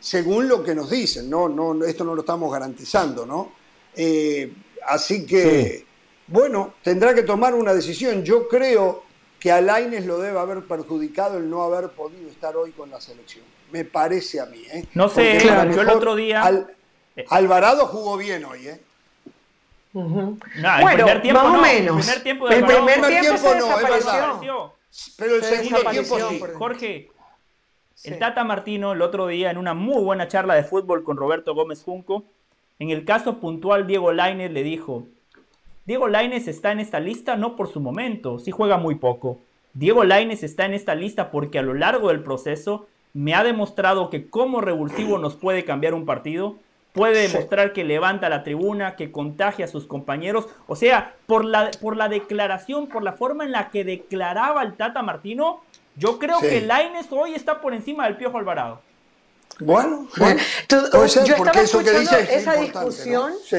Según lo que nos dicen, no, no, esto no lo estamos garantizando, ¿no? Eh, así que, Sí. bueno, tendrá que tomar una decisión. Yo creo que a Lainez lo debe haber perjudicado el no haber podido estar hoy con la selección. Me parece a mí, ¿eh? No sé, yo el otro día- Al- Alvarado jugó bien hoy, ¿eh? No, el Bueno, primer tiempo más o no. menos. El primer tiempo de El primer tiempo, tiempo se no, es verdad. Pero el Se segundo tiempo sí. Jorge, Sí. el Tata Martino el otro día en una muy buena charla de fútbol con Roberto Gómez Junco, en el caso puntual Diego Lainez le dijo, Diego Lainez está en esta lista no por su momento, sí juega muy poco. Diego Lainez está en esta lista porque a lo largo del proceso me ha demostrado que como revulsivo nos puede cambiar un partido, puede demostrar que levanta la tribuna, que contagia a sus compañeros. O sea, por la, por la declaración, por la forma en la que declaraba el Tata Martino, yo creo Sí. que Lainez hoy está por encima del Piojo Alvarado. Bueno, Bueno, tú- yo porque estaba eso que escuchando dice es esa discusión ¿no? Sí.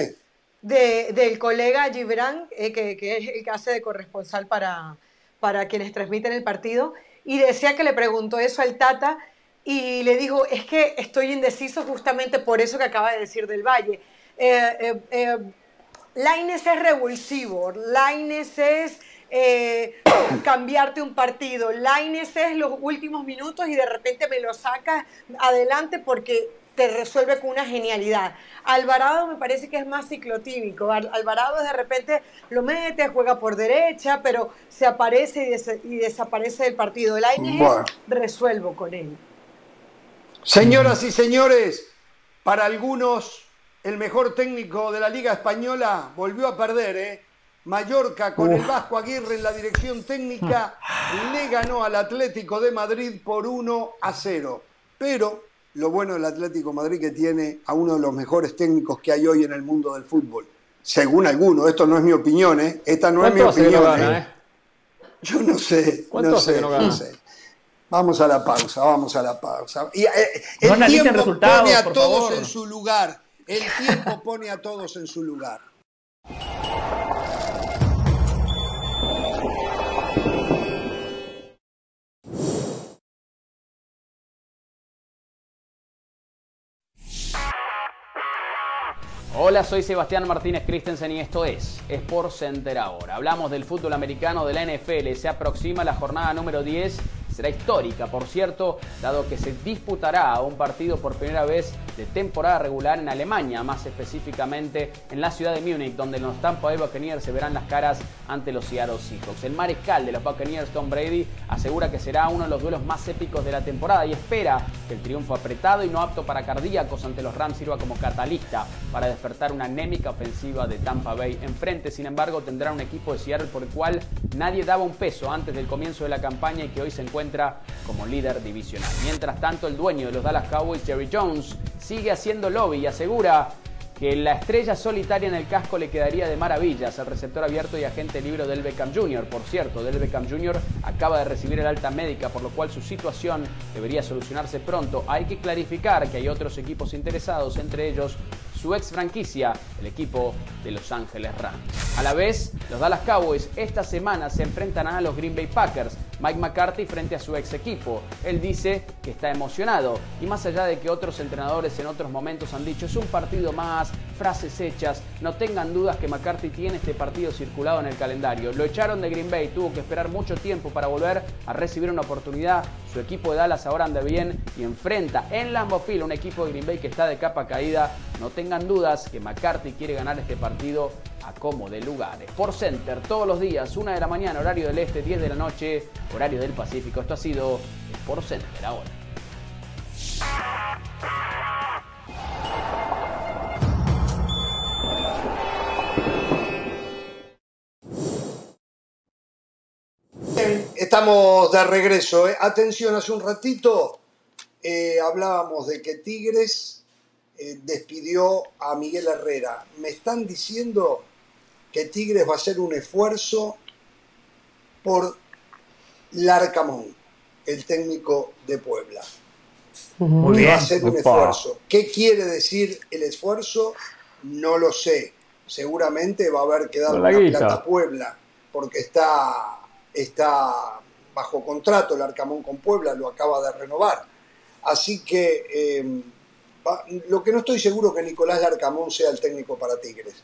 De- del colega Gibran, eh, que, que es el que hace de corresponsal para, para quienes transmiten el partido, y decía que le preguntó eso al Tata y le dijo, es que estoy indeciso justamente por eso que acaba de decir del Valle. Eh, eh, eh, Lainez es revulsivo, Lainez es eh, cambiarte un partido, Lainez es los últimos minutos y de repente me lo sacas adelante porque te resuelve con una genialidad. Alvarado me parece que es más ciclotímico. Al- Alvarado de repente lo mete, juega por derecha, pero se aparece y, des- y desaparece del partido. Bueno. es resuelvo con él. Señoras y señores, para algunos el mejor técnico de la Liga Española volvió a perder, ¿eh? Mallorca con el Vasco Aguirre en la dirección técnica le ganó al Atlético de Madrid por 1 a 0. Pero lo bueno del Atlético de Madrid que tiene a uno de los mejores técnicos que hay hoy en el mundo del fútbol. Según algunos, esto no es mi opinión, ¿eh? Esta no es mi ¿Cuánto hace que no opinión. gana, ¿eh? eh? Yo no sé. ¿Cuánto no sé, no no sé. Vamos a la pausa, vamos a la pausa. Y, eh, el tiempo pone a todos favor. en su lugar. El tiempo pone a todos en su lugar. Hola, soy Sebastián Martínez Christensen y esto es Sport Center ahora. Hablamos del fútbol americano de la NFL. Se aproxima la jornada número 10. Será histórica, por cierto, dado que se disputará un partido por primera vez de temporada regular en Alemania, más específicamente en la ciudad de Múnich, donde los Tampa Bay Buccaneers se verán las caras ante los Seattle Seahawks. El mariscal de los Buccaneers, Tom Brady, asegura que será uno de los duelos más épicos de la temporada y espera que el triunfo apretado y no apto para cardíacos ante los Rams sirva como catalista para despertar una anémica ofensiva de Tampa Bay. Enfrente, sin embargo, tendrá un equipo de Seattle por el cual nadie daba un peso antes del comienzo de la campaña y que hoy se encuentra como líder divisional. Mientras tanto, el dueño de los Dallas Cowboys, Jerry Jones, sigue haciendo lobby y asegura que la estrella solitaria en el casco le quedaría de maravillas al receptor abierto y agente libre del Beckham Jr. Por cierto, del Beckham Jr. acaba de recibir el alta médica, por lo cual su situación debería solucionarse pronto. Hay que clarificar que hay otros equipos interesados, entre ellos su ex franquicia, el equipo de Los Ángeles Rams. A la vez, los Dallas Cowboys esta semana se enfrentarán a los Green Bay Packers. Mike McCarthy frente a su ex equipo. Él dice que está emocionado y más allá de que otros entrenadores en otros momentos han dicho es un partido más, frases hechas, no tengan dudas que McCarthy tiene este partido circulado en el calendario. Lo echaron de Green Bay, tuvo que esperar mucho tiempo para volver a recibir una oportunidad. Su equipo de Dallas ahora anda bien y enfrenta en Lambeau Field un equipo de Green Bay que está de capa caída. No tengan dudas que McCarthy quiere ganar este partido a como de lugares. Por Center, todos los días, 1 de la mañana, horario del este, 10 de la noche, horario del Pacífico. Esto ha sido Por Center ahora. Estamos de regreso. ¿eh? Atención, hace un ratito eh, hablábamos de que Tigres eh, despidió a Miguel Herrera. Me están diciendo que Tigres va a hacer un esfuerzo por Larcamón, el técnico de Puebla. Muy Va a hacer un esfuerzo. ¿Qué quiere decir el esfuerzo? No lo sé. Seguramente va a haber que la una plata a Puebla, porque está, está bajo contrato el Arcamón con Puebla, lo acaba de renovar. Así que eh, va- lo que no estoy seguro que Nicolás Larcamón sea el técnico para Tigres.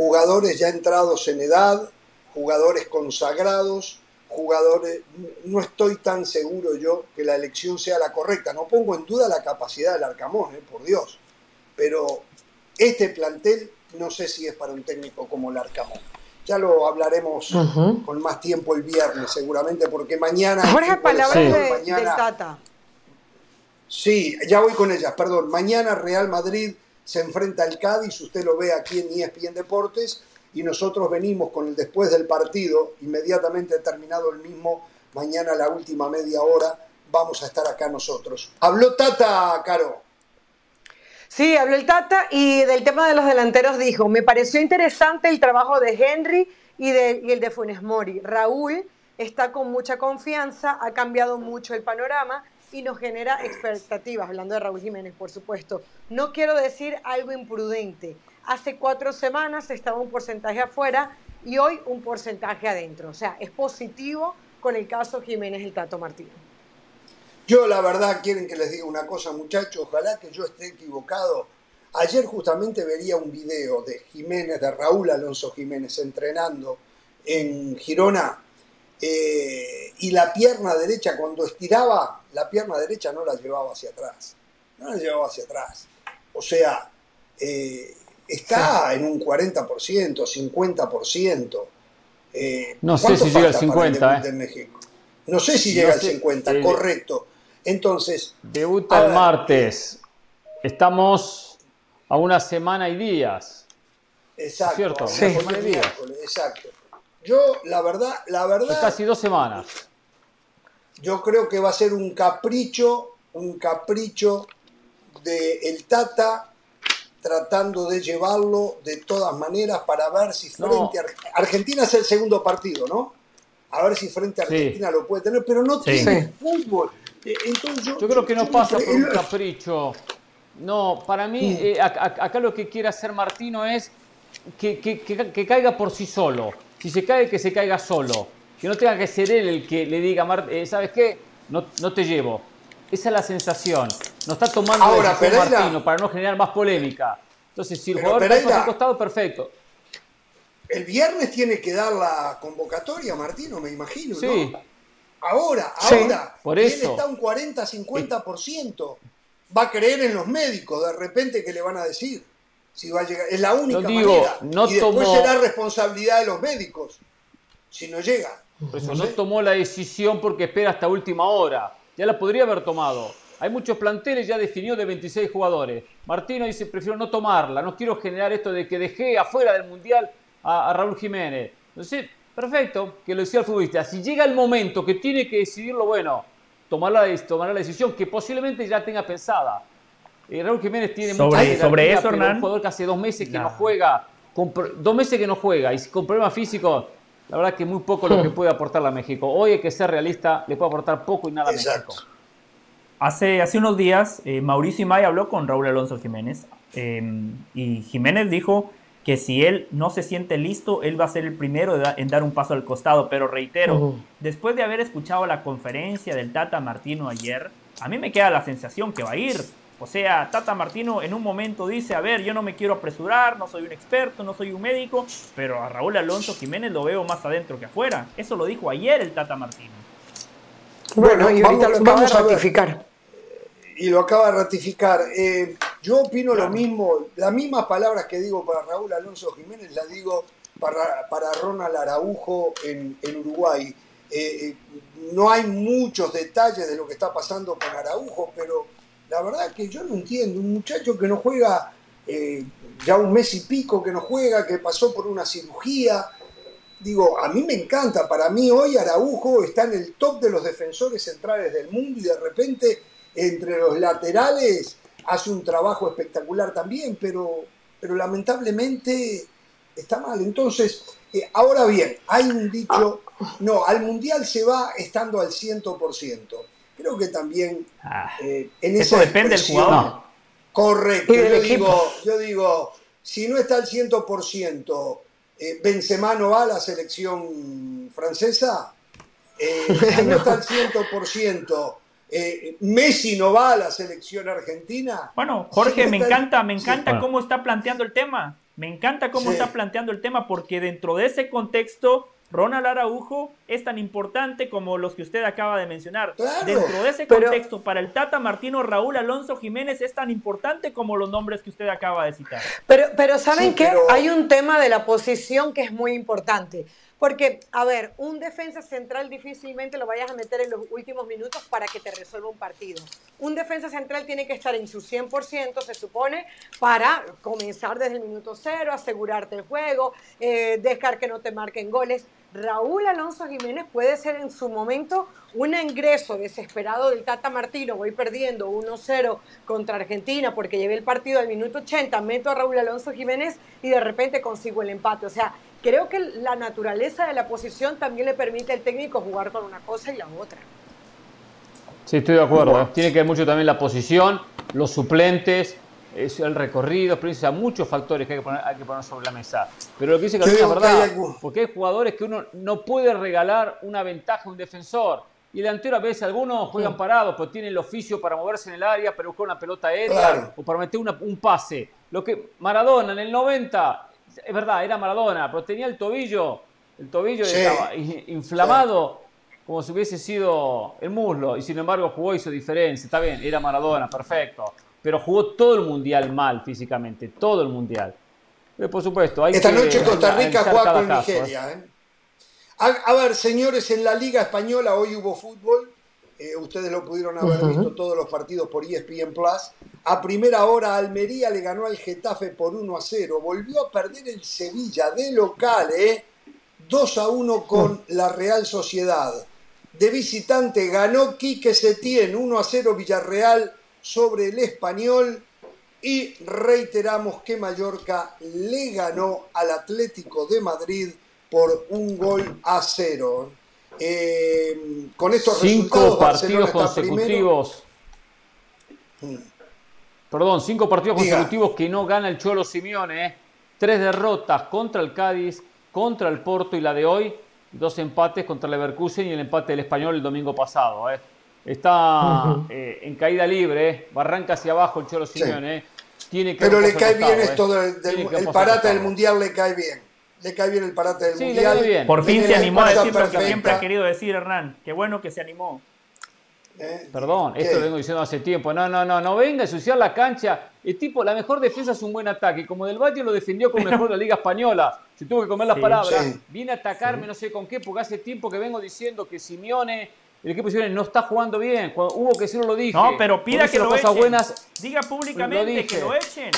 Jugadores ya entrados en edad, jugadores consagrados, jugadores. No estoy tan seguro yo que la elección sea la correcta. No pongo en duda la capacidad del Arcamón, eh, por Dios. Pero este plantel no sé si es para un técnico como el Arcamón. Ya lo hablaremos con más tiempo el viernes, seguramente, porque mañana. Jorge, fútbol palabras de- mañana- del Tata. Sí, ya voy con ellas, perdón. Mañana Real Madrid se enfrenta al Cádiz, usted lo ve aquí en ESPN Deportes, y nosotros venimos con el después del partido, inmediatamente terminado el mismo, mañana la última media hora, vamos a estar acá nosotros. Habló Tata, Caro. Sí, habló el Tata y del tema de los delanteros dijo, me pareció interesante el trabajo de Henry y, de, y el de Funes Mori. Raúl está con mucha confianza, ha cambiado mucho el panorama y nos genera expectativas, hablando de Raúl Jiménez, por supuesto. No quiero decir algo imprudente. Hace cuatro semanas estaba un porcentaje afuera y hoy un porcentaje adentro. O sea, es positivo con el caso Jiménez el Tato Martino. Yo la verdad, quieren que les diga una cosa muchachos, ojalá que yo esté equivocado. Ayer justamente vería un video de Jiménez, de Raúl Alonso Jiménez entrenando en Girona eh, y la pierna derecha cuando estiraba, la pierna derecha no la llevaba hacia atrás, no la llevaba hacia atrás. O sea, eh, está en un 40%, 50%. Eh, No sé ¿cuánto si llega al falta para el 50, debut eh. de México? No sé si No llega al sé, 50, el- correcto. Entonces, Debuta el martes. Estamos a una semana y días. exacto, cierto, Sí. semana y días. exacto. Yo, la verdad, la verdad, Casi dos semanas. Yo creo que va a ser un capricho, un capricho de el Tata tratando de llevarlo de todas maneras para ver si No. frente a Ar- Argentina es el segundo partido, ¿no? a ver si frente a Argentina lo puede tener, pero no tiene fútbol. Eh, entonces yo, yo creo que no pasa por un capricho. No, para mí, eh, acá lo que quiere hacer Martino es que, que, que, caiga por sí solo. Si se cae, que se caiga solo. Que no tenga que ser él el que le diga, eh, ¿sabes qué? No, no te llevo. Esa es la sensación. No está tomando Ahora, Martino para no generar más polémica. Entonces, si el jugador está al costado, perfecto. El viernes tiene que dar la convocatoria, Martino, me imagino, sí. Ahora, ahora, por eso. está un 40-50%. Va a creer en los médicos, de repente, que le van a decir? Si va a llegar. Es la única manera. y después será responsabilidad de los médicos, si no llega. Eso no tomó la decisión porque espera hasta última hora. Ya la podría haber tomado. Hay muchos planteles ya definidos de 26 jugadores. Martino dice, prefiero no tomarla, no quiero generar esto de que dejé afuera del Mundial a, Raúl Jiménez. Entonces, perfecto, que lo decía el futbolista. Si llega el momento que tiene que decidirlo, bueno, tomará la, tomar la decisión que posiblemente ya tenga pensada. Eh, Raúl Jiménez tiene sobre, sobre eso, Hernán. Un jugador que hace dos meses que no, juega, dos meses que no juega y con problemas físicos, la verdad que muy poco lo que puede aportarle a México. Hoy hay que ser realista, le puede aportar poco y nada a México. Hace, hace unos días, eh, Mauricio Imay habló con Raúl Alonso Jiménez eh, y Jiménez dijo que si él no se siente listo, él va a ser el primero en dar un paso al costado. Pero reitero, después de haber escuchado la conferencia del Tata Martino ayer, a mí me queda la sensación que va a ir. O sea, Tata Martino en un momento dice, a ver, yo no me quiero apresurar, no soy un experto, no soy un médico, pero a Raúl Alonso Jiménez lo veo más adentro que afuera. Eso lo dijo ayer el Tata Martino. Bueno, y ahorita lo vamos a ratificar y lo acaba de ratificar. Eh, yo opino lo mismo, las mismas palabras que digo para Raúl Alonso Jiménez las digo para, para Ronald Araujo en, Uruguay. Eh, eh, no hay muchos detalles de lo que está pasando con Araujo, pero la verdad que yo no entiendo. Un muchacho que no juega ya un mes y pico, que no juega, que pasó por una cirugía. Digo, a mí me encanta. Para mí hoy Araujo está en el top de los defensores centrales del mundo y de repente entre los laterales hace un trabajo espectacular también, pero, pero lamentablemente está mal. Entonces, eh, ahora bien, hay un dicho, no, al Mundial se va estando al 100%. Creo que también ah, eh, en eso depende del jugador. Correcto, yo digo, yo digo, si no está al 100%, eh, Benzema no va a la selección francesa, eh, si no está al 100%, eh, Messi no va a la selección argentina. Bueno, Jorge, me encanta, me encanta cómo está planteando el tema. Me encanta cómo está planteando el tema porque dentro de ese contexto, Ronald Araujo es tan importante como los que usted acaba de mencionar. dentro de ese contexto, para el Tata Martino, Raúl Alonso Jiménez es tan importante como los nombres que usted acaba de citar. Pero, pero ¿saben qué? Hay un tema de la posición que es muy importante. Porque, a ver, un defensa central difícilmente lo vayas a meter en los últimos minutos para que te resuelva un partido. Un defensa central tiene que estar en su 100%, se supone, para comenzar desde el minuto cero, asegurarte el juego, eh, dejar que no te marquen goles. Raúl Alonso Jiménez puede ser en su momento un ingreso desesperado del Tata Martino, voy perdiendo 1-0 contra Argentina porque llevé el partido al minuto 80, meto a Raúl Alonso Jiménez y de repente consigo el empate. O sea, creo que la naturaleza de la posición también le permite al técnico jugar con una cosa y la otra. Sí, estoy de acuerdo. Tiene que ver mucho también la posición, los suplentes, es el recorrido, experiencia, muchos factores que hay que, poner, hay que poner sobre la mesa. Pero lo que dice Carolina es verdad, porque hay jugadores que uno no puede regalar una ventaja a un defensor. Y el delantero a veces algunos juegan parados, pues tienen el oficio para moverse en el área, para buscar una pelota aérea o para meter un pase. Lo que Maradona en el 90, es verdad, era Maradona, pero tenía el tobillo, el tobillo estaba inflamado como si hubiese sido el muslo y sin embargo jugó y hizo diferencia. Está bien, era Maradona, perfecto pero jugó todo el mundial mal físicamente, todo el mundial. Pero eh, por supuesto, hay Esta noche Costa Rica juega con Nigeria. ¿eh? A, ver, señores, en la Liga Española hoy hubo fútbol. Eh, ustedes lo pudieron haber visto todos los partidos por ESPN Plus. A primera hora, Almería le ganó al Getafe por 1 a 0. Volvió a perder el Sevilla de local, ¿eh? 2 a 1 con la Real Sociedad. De visitante ganó Quique Setién, 1 a 0 Villarreal sobre el español y reiteramos que Mallorca le ganó al Atlético de Madrid por un gol a cero. eh, con estos cinco partidos primero. consecutivos. Perdón, cinco partidos Diga. consecutivos que no gana el Cholo Simeone. ¿eh? Tres derrotas contra el Cádiz, contra el Porto y la de hoy. Dos empates contra el Leverkusen y el empate del Español el domingo pasado. ¿eh? Está eh, en caída libre, ¿eh? barranca hacia abajo el Cholo Simeone. ¿eh? Tiene que Pero le cae bien ¿eh? esto del, el parate del mundial le cae bien. Le cae bien el parate del Sí, le mundial. cae bien. Por fin se animó a decir lo que siempre ha querido decir Hernán. Qué bueno que se animó. ¿eh? Perdón, ¿Qué? esto lo vengo diciendo hace tiempo. No, no, no, no venga a ensuciar la cancha. El tipo, la mejor defensa es un buen ataque. Como Del Valle lo defendió como mejor de la Liga Española. Se tuvo que comer las Sí, palabras. sí. Viene a atacarme, no sé con qué, porque hace tiempo que vengo diciendo que Simeone, el equipo Simeone no está jugando bien. Cuando hubo que decirlo, lo dije. No, pero pida que lo echen. buenas. Diga públicamente Lo que lo echen.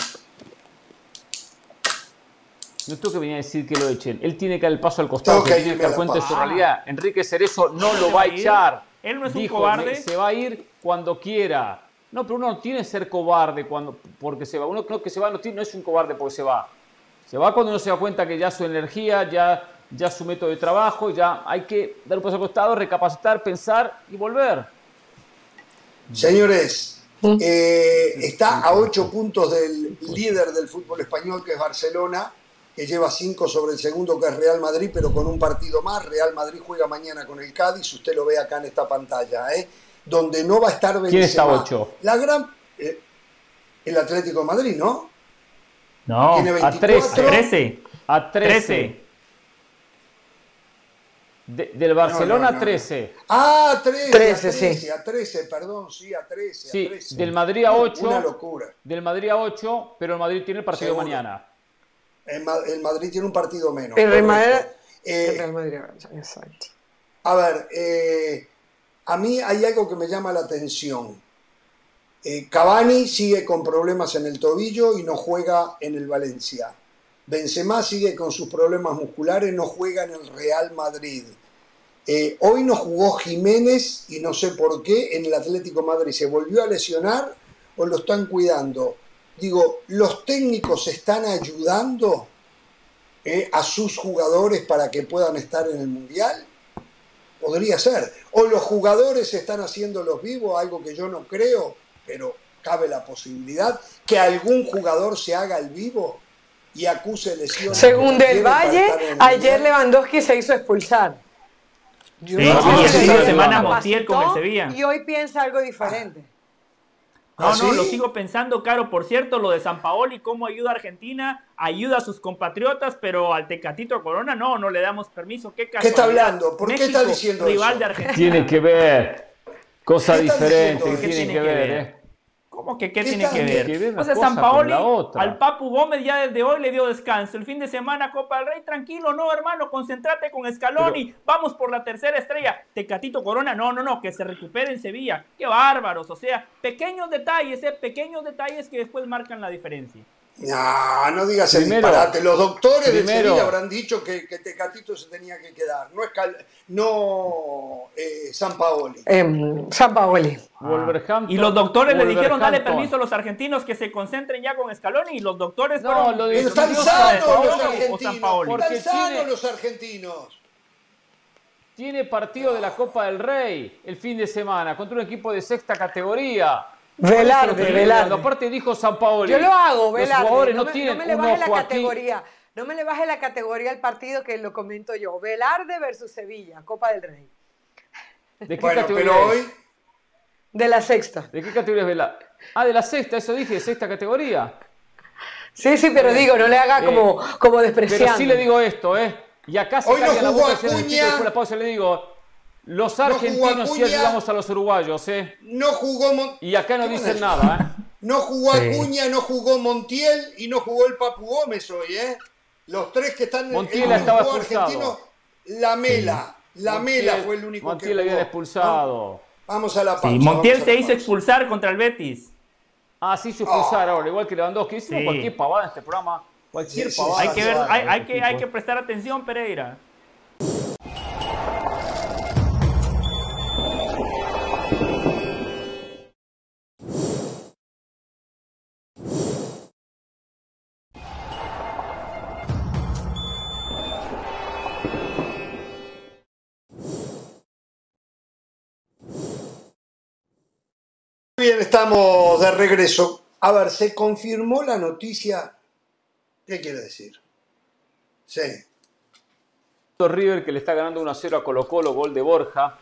No tengo que venir a decir que lo echen. Él tiene que dar el paso al costado, que tiene que dar cuenta de su realidad. Enrique Cerezo no lo va va a echar. Él no es un cobarde. "Me- Se va a ir cuando quiera. No, pero uno no tiene que ser cobarde cuando, porque se va. Uno creo que se va, no, tiene- no es un cobarde porque se va. Se va cuando uno se da cuenta que ya su energía, ya, ya su método de trabajo, ya hay que dar un paso al costado, recapacitar, pensar y volver. Señores, eh, está a ocho puntos del líder del fútbol español, que es Barcelona, que lleva cinco sobre el segundo, que es Real Madrid, pero con un partido más. Real Madrid juega mañana con el Cádiz, usted lo ve acá en esta pantalla, ¿eh? donde no va a estar Benzema. ¿Quién está a ocho? La gran... eh, el Atlético de Madrid, ¿no? No, Tiene a 24. 13. A 13. 13. De- del Barcelona no, no. 13. Ah, 13, 13, a 13, sí. a 13, perdón, sí, a 13. Sí, a 13. del Madrid a 8. Una locura. Del Madrid a 8, pero el Madrid tiene el partido Seguro. mañana. El, Ma- el Madrid tiene un partido menos. El Real Madrid. Eh, el Real Madrid, exacto. A ver, eh, a mí hay algo que me llama la atención. Eh, Cavani sigue con problemas en el tobillo y no juega en el Valencia. Benzema sigue con sus problemas musculares, no juega en el Real Madrid. Eh, hoy no jugó Jiménez y no sé por qué en el Atlético Madrid. ¿Se volvió a lesionar o lo están cuidando? Digo, ¿los técnicos están ayudando eh, a sus jugadores para que puedan estar en el Mundial? Podría ser. O los jugadores están haciendo los vivos, algo que yo no creo, pero cabe la posibilidad que algún jugador se haga el vivo y acuse lesiones. Según Del Valle, ayer. Lewandowski se hizo expulsar. Yo Sí, no y sé el si fin de se semana capacitó Montiel con el Sevilla. Y hoy piensa algo diferente. No, ¿Ah, no, sí? lo sigo pensando, Caro. Por cierto, lo de San Paoli, cómo ayuda a Argentina, ayuda a sus compatriotas, pero al Tecatito Corona no, no le damos permiso. ¿Qué, está hablando? ¿Por qué está diciendo rival eso? de Argentina. Tiene que ver. Cosa ¿Qué estás diferente tiene tiene que que ver, ver? ¿eh? ¿Cómo que qué ¿Qué tiene que ver? Que o sea, San Paoli al Papu Gómez ya desde hoy le dio descanso. El fin de semana Copa del Rey, tranquilo, no, hermano, concéntrate con Scaloni. Vamos por la tercera estrella. Tecatito Corona, no, no, no, que se recupere en Sevilla. Qué bárbaros, o sea, pequeños detalles, eh, pequeños detalles que después marcan la diferencia. No, no digas el disparate. Los doctores de Sevilla habrán dicho que, que Tecatito se tenía que quedar. No, es Cal- no eh, San Paoli. Em, San Paoli. Wolverhampton. Y los doctores le dijeron, dale permiso a los argentinos que se concentren ya con Scaloni. Y los doctores No, fueron- lo de- están sanos los argentinos. Están sanos tiene- los argentinos. Tiene partido de la Copa del Rey el fin de semana contra un equipo de sexta categoría. Velarde, Velarde. Aparte dijo San Paoli. Yo lo hago, Los Velarde. jugadores no, me, tienen no me le baje la aquí. categoría. No me le baje la categoría al partido que lo comento yo. Velarde versus Sevilla, Copa del Rey. ¿De qué Bueno, categoría pero es? hoy De la sexta. ¿De qué categoría es Velarde? Ah, de la sexta, eso dije, de sexta categoría. Sí, sí, pero digo, no le haga Eh, como, como despreciando. Pero sí le digo esto, ¿eh? Y acá se Hoy no la jugó boca, se Acuña. después de la pausa le digo, los argentinos sí Acuña. ayudamos a los uruguayos, ¿eh? no jugó Mon- Y acá no ¿Qué dicen nada, ¿eh? no jugó Sí. Acuña, no jugó Montiel y no jugó el Papu Gómez hoy, ¿eh? Los tres que están Montiel el único estaba expulsado. la Mela, la Mela Montiel- fue el único Montiel que le habían jugó. expulsado. Vamos a la pausa. Sí, Montiel se hizo expulsar contra el Betis. Ah, sí, se expulsar ahora, igual que Lewandowski. Hicimos Sí. cualquier pavada en este programa. Cualquier Sí, sí, pavada. Hay que ver, hay, que, hay que prestar atención, Pereira. Bien, estamos de regreso. A ver, ¿se confirmó la noticia? ¿Qué quiere decir? Sí. River que le está ganando 1 a 0 a Colo Colo, gol de Borja.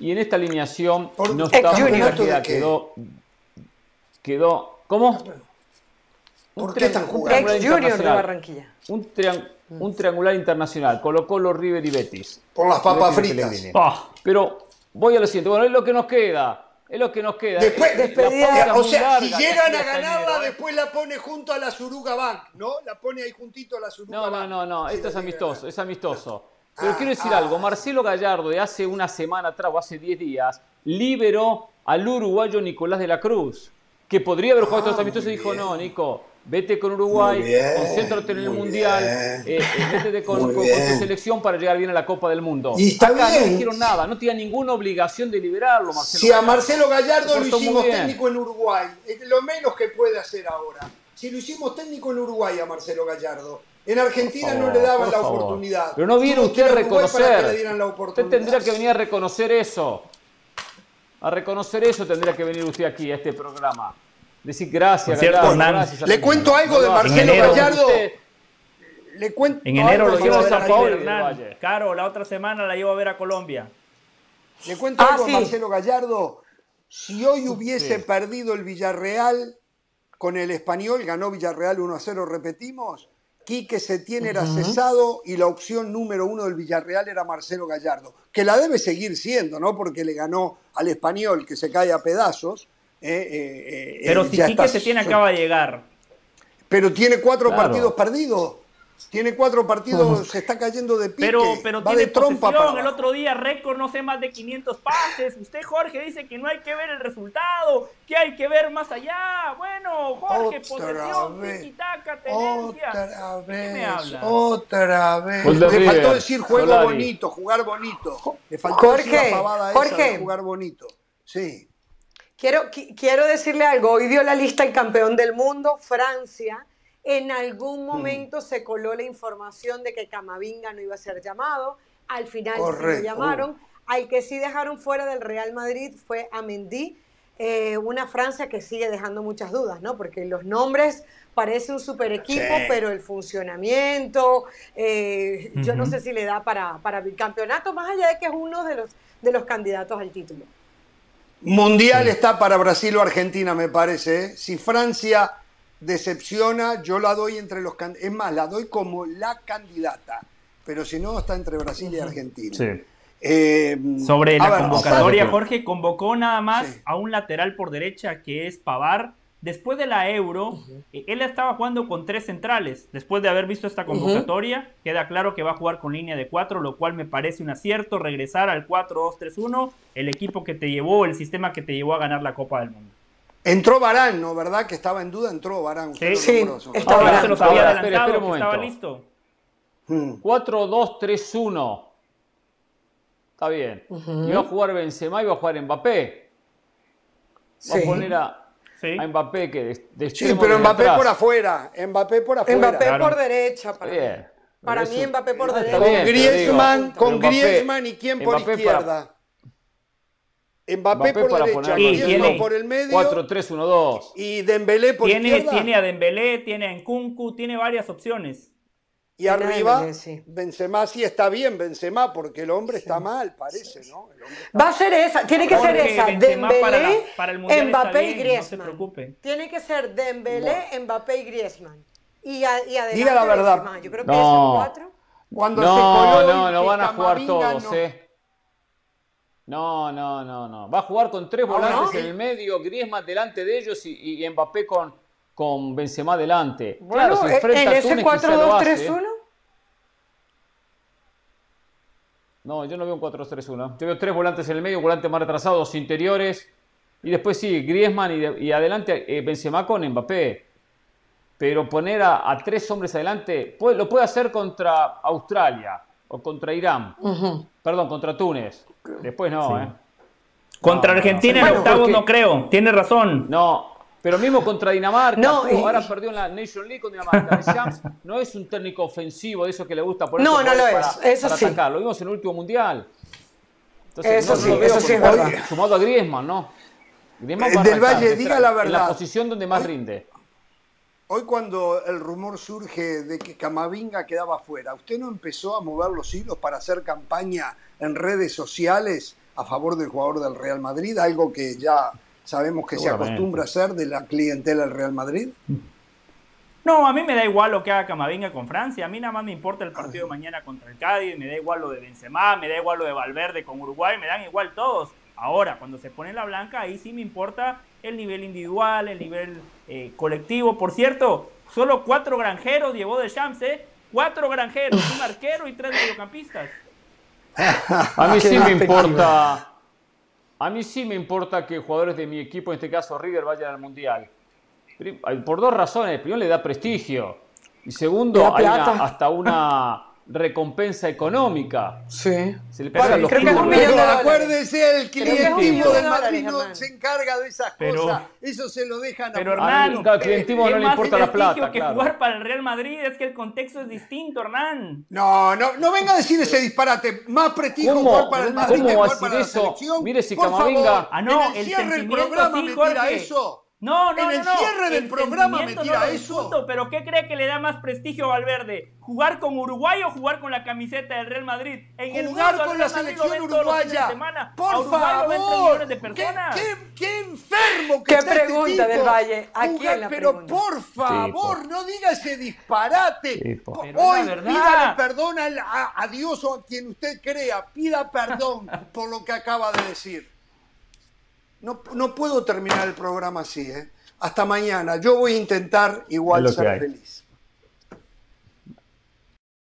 Y en esta alineación Por- no ¿El está qué? quedó, quedó. ¿Cómo? ¿Por qué están un jugando? triangular Ex Junior de internacional. Barranquilla. Un, trian- un triangular internacional. Colo Colo, River y Betis. Por las papas fritas. Ah, Pero voy a lo siguiente. Bueno, es lo que nos queda. Es lo que nos queda. Después, La despedida. o sea, larga, si llegan a ganarla, enero, ¿eh? después la pone junto a la Suruga Bank, ¿no? La pone ahí juntito a la Suruga No, no, Bank. no, no, Sí, esto es amistoso, es amistoso. Pero Ah, quiero decir ah. algo, Marcelo Gallardo de hace una semana atrás o hace 10 días liberó al uruguayo Nicolás de la Cruz, que podría haber jugado estos Ah, amistosos y dijo, no, Nico, vete con Uruguay, bien, concéntrate en el Mundial, eh, eh, métete con, Muy con- con tu selección para llegar bien a la Copa del Mundo. Y está Acá no bien. dijeron nada, no tenía ninguna obligación de liberarlo, Marcelo Si a. Marcelo Gallardo lo hicimos técnico en Uruguay, es lo menos que puede hacer ahora. Si lo hicimos técnico en Uruguay a Marcelo Gallardo, en Argentina no le daban la favor. oportunidad. Pero no viene usted a reconocer. Usted tendría que venir a reconocer eso. A reconocer eso tendría que venir usted aquí a este programa. Decir gracias, cierto, Gallardo, Hernán, gracias, Le cuento algo de Marcelo enero- Gallardo. Usted- Le cuento en enero algo lo llevo a Marcelo- Paulo. Caro, la otra semana la llevo a ver a Colombia. Le cuento Ah, algo sí. a Marcelo Gallardo. Si hoy hubiese Sí. perdido el Villarreal con el español, ganó Villarreal 1 a 0, repetimos. Quique Setién era cesado y la opción número uno del Villarreal era Marcelo Gallardo, que la debe seguir siendo, ¿no? Porque le ganó al español que se cae a pedazos. Eh, eh, eh, Pero si Quique está- Setién acaba de llegar. Pero tiene cuatro Claro. partidos perdidos. Tiene cuatro partidos, se está cayendo de pique. Pero, pero va tiene de trompa posesión. para El otro día récord no sé más de 500 pases. Usted, Jorge, dice que no hay que ver el resultado, que hay que ver más allá. Bueno, Jorge, Otra posesión, vez. tiki-taka, tenencia. Otra ¿De vez, qué me habla? otra vez. Le faltó decir juego Solari. bonito, jugar bonito. Le faltó decir Jorge, la pavada esa Jorge. de jugar bonito. Sí. Quiero, qui- quiero decirle algo. Hoy dio la lista el campeón del mundo, Francia. En Hmm. algún momento se coló la información de que Camavinga no iba a ser llamado. Al final lo llamaron. Al que sí dejaron fuera del Real Madrid fue a Mendy. Eh, una Francia que sigue dejando muchas dudas, ¿no? Porque los nombres parece un super equipo, Sí. pero el funcionamiento, eh, yo no sé si le da para, para bicampeonato, más allá de que es uno de los, de los candidatos al título. Mundial está para Brasil o Argentina, me parece. ¿eh? Si Francia decepciona, yo la doy entre los can- Es más, la doy como la candidata. Pero si no, está entre Brasil y Argentina. Sí. Eh, Sobre la ver, convocatoria, Jorge convocó nada más Sí. a un lateral por derecha que es Pavar. Después de la Euro, eh, él estaba jugando con tres centrales. Después de haber visto esta convocatoria, queda claro que va a jugar con línea de cuatro, lo cual me parece un acierto. Regresar al 4-2-3-1, el equipo que te llevó, el sistema que te llevó a ganar la Copa del Mundo. Entró Barán, ¿no? ¿Verdad? Que estaba en duda, entró Barán. Sí, está Ahora Ahora, se los había adelantado, espere un que estaba listo. Mm. 4-2-3-1. Está bien. Y va a jugar Benzema y va a jugar Mbappé. Va Sí. a poner a, Sí. a Mbappé que de, de Sí, pero Mbappé por afuera. Mbappé por afuera. Mbappé Claro. por derecha, para Bien. mí. Para mí Mbappé por derecha. Con Griezmann, digo, con Mbappé- Griezmann y quién por Mbappé para- izquierda. Mbappé, Mbappé por para derecha, Griezmann tiene- por el medio 4-3-1-2. y Dembélé por Tiene, izquierda. tiene a Dembélé, tiene a Nkunku, tiene varias opciones. Y arriba Dembélé, sí. Benzema sí está bien, Benzema, porque el hombre está mal, parece, ¿no? El está- Va a ser esa, tiene que ser esa. Benzema para la- Dembélé, para el Mundial está Mbappé y bien, no se Griezmann. preocupe. Tiene que ser Dembélé, Mbappé y Griezmann. Y, a- y adelante Diga la verdad. Benzema. Yo creo que No. esos cuatro. Cuando se No, coló no, no van a jugar todos, no- ¿eh? No, no, no, no. Va a jugar con tres Ah, volantes ¿no? en el medio, Griezmann delante de ellos y, y Mbappé con, con Benzema delante. Bueno, claro, se en- enfrenta en a ese Túnez, quizá lo hace, ¿eh? 4-2-3-1. No, yo no veo un 4-3-1. Yo veo tres volantes en el medio, volantes más retrasados, dos interiores. Y después sí, Griezmann y, de- y adelante eh, Benzema con Mbappé. Pero poner a, a tres hombres adelante, puede- lo puede hacer contra Australia o contra Irán. Perdón, contra Túnez. Después no, ¿eh? Contra No, Argentina no. en octavos porque- no creo, tiene razón. No, pero mismo contra Dinamarca. No, y- ahora perdió en la Nation League con Dinamarca. Deschamps no es un técnico ofensivo de eso que le gusta poner No, no lo es, para, eso para sí. atacar. Lo vimos en el último mundial. Eso no sí, eso sí es verdad. Sumado a Griezmann, ¿no? ¿Quién más Eh, Del? Valle, Detrás, diga la En la verdad. posición donde más rinde. Hoy cuando el rumor surge de que Camavinga quedaba fuera, ¿usted no empezó a mover los hilos para hacer campaña en redes sociales a favor del jugador del Real Madrid? Algo que ya sabemos que se acostumbra a hacer de la clientela del Real Madrid. No, a mí me da igual lo que haga Camavinga con Francia. A mí nada más me importa el partido de mañana contra el Cádiz. Me da igual lo de Benzema, me da igual lo de Valverde con Uruguay. Me dan igual todos. Ahora, cuando se pone la blanca, ahí sí me importa el nivel individual, el nivel eh, colectivo. Por cierto, solo cuatro granjeros llevó de Champs, ¿eh? Cuatro granjeros, un arquero y tres mediocampistas. A mí sí me importa. A mí sí me importa que jugadores de mi equipo, en este caso River, vayan al Mundial. Por dos razones. Primero, le da prestigio. Y segundo, hay una- hasta una recompensa económica. Sí. Se le los creo que es un millón de Pero dólares. acuérdese, el clientismo del Madrid no se encarga de esas Pero- cosas. Eso se lo dejan Pero a Hernán, al clientismo no es le importa la plata, que claro. jugar para el Real Madrid es que el contexto es distinto, Hernán. No, no, no venga a decir ese disparate. Más prestigio ¿Cómo? jugar para el Madrid ¿Cómo que va a jugar para la eso? selección. Mire si Por Camavinga- favor, Ah, no, en el el cierre del programa sí, me tira eso. No, no, En no, el no. cierre del El programa me tira no eso. discuto, pero ¿qué cree que le da más prestigio a Valverde? ¿Jugar con Uruguay o jugar con la camiseta del Real Madrid? En el Jugar mundo, con el la selección uruguaya. semana. A Por favor. millones de ¿Qué, personas. qué- qué enfermo que ¿Qué está este pregunta tipo? del Valle? ¿A quién Jugar- la Pero pregunta? por favor, no diga ese disparate. Tipo. Hoy pídale perdón a, a Dios o a quien usted crea. Pida perdón por lo que acaba de decir. No, no puedo terminar el programa así, ¿eh? Hasta mañana. Yo voy a intentar igual ser hay. feliz.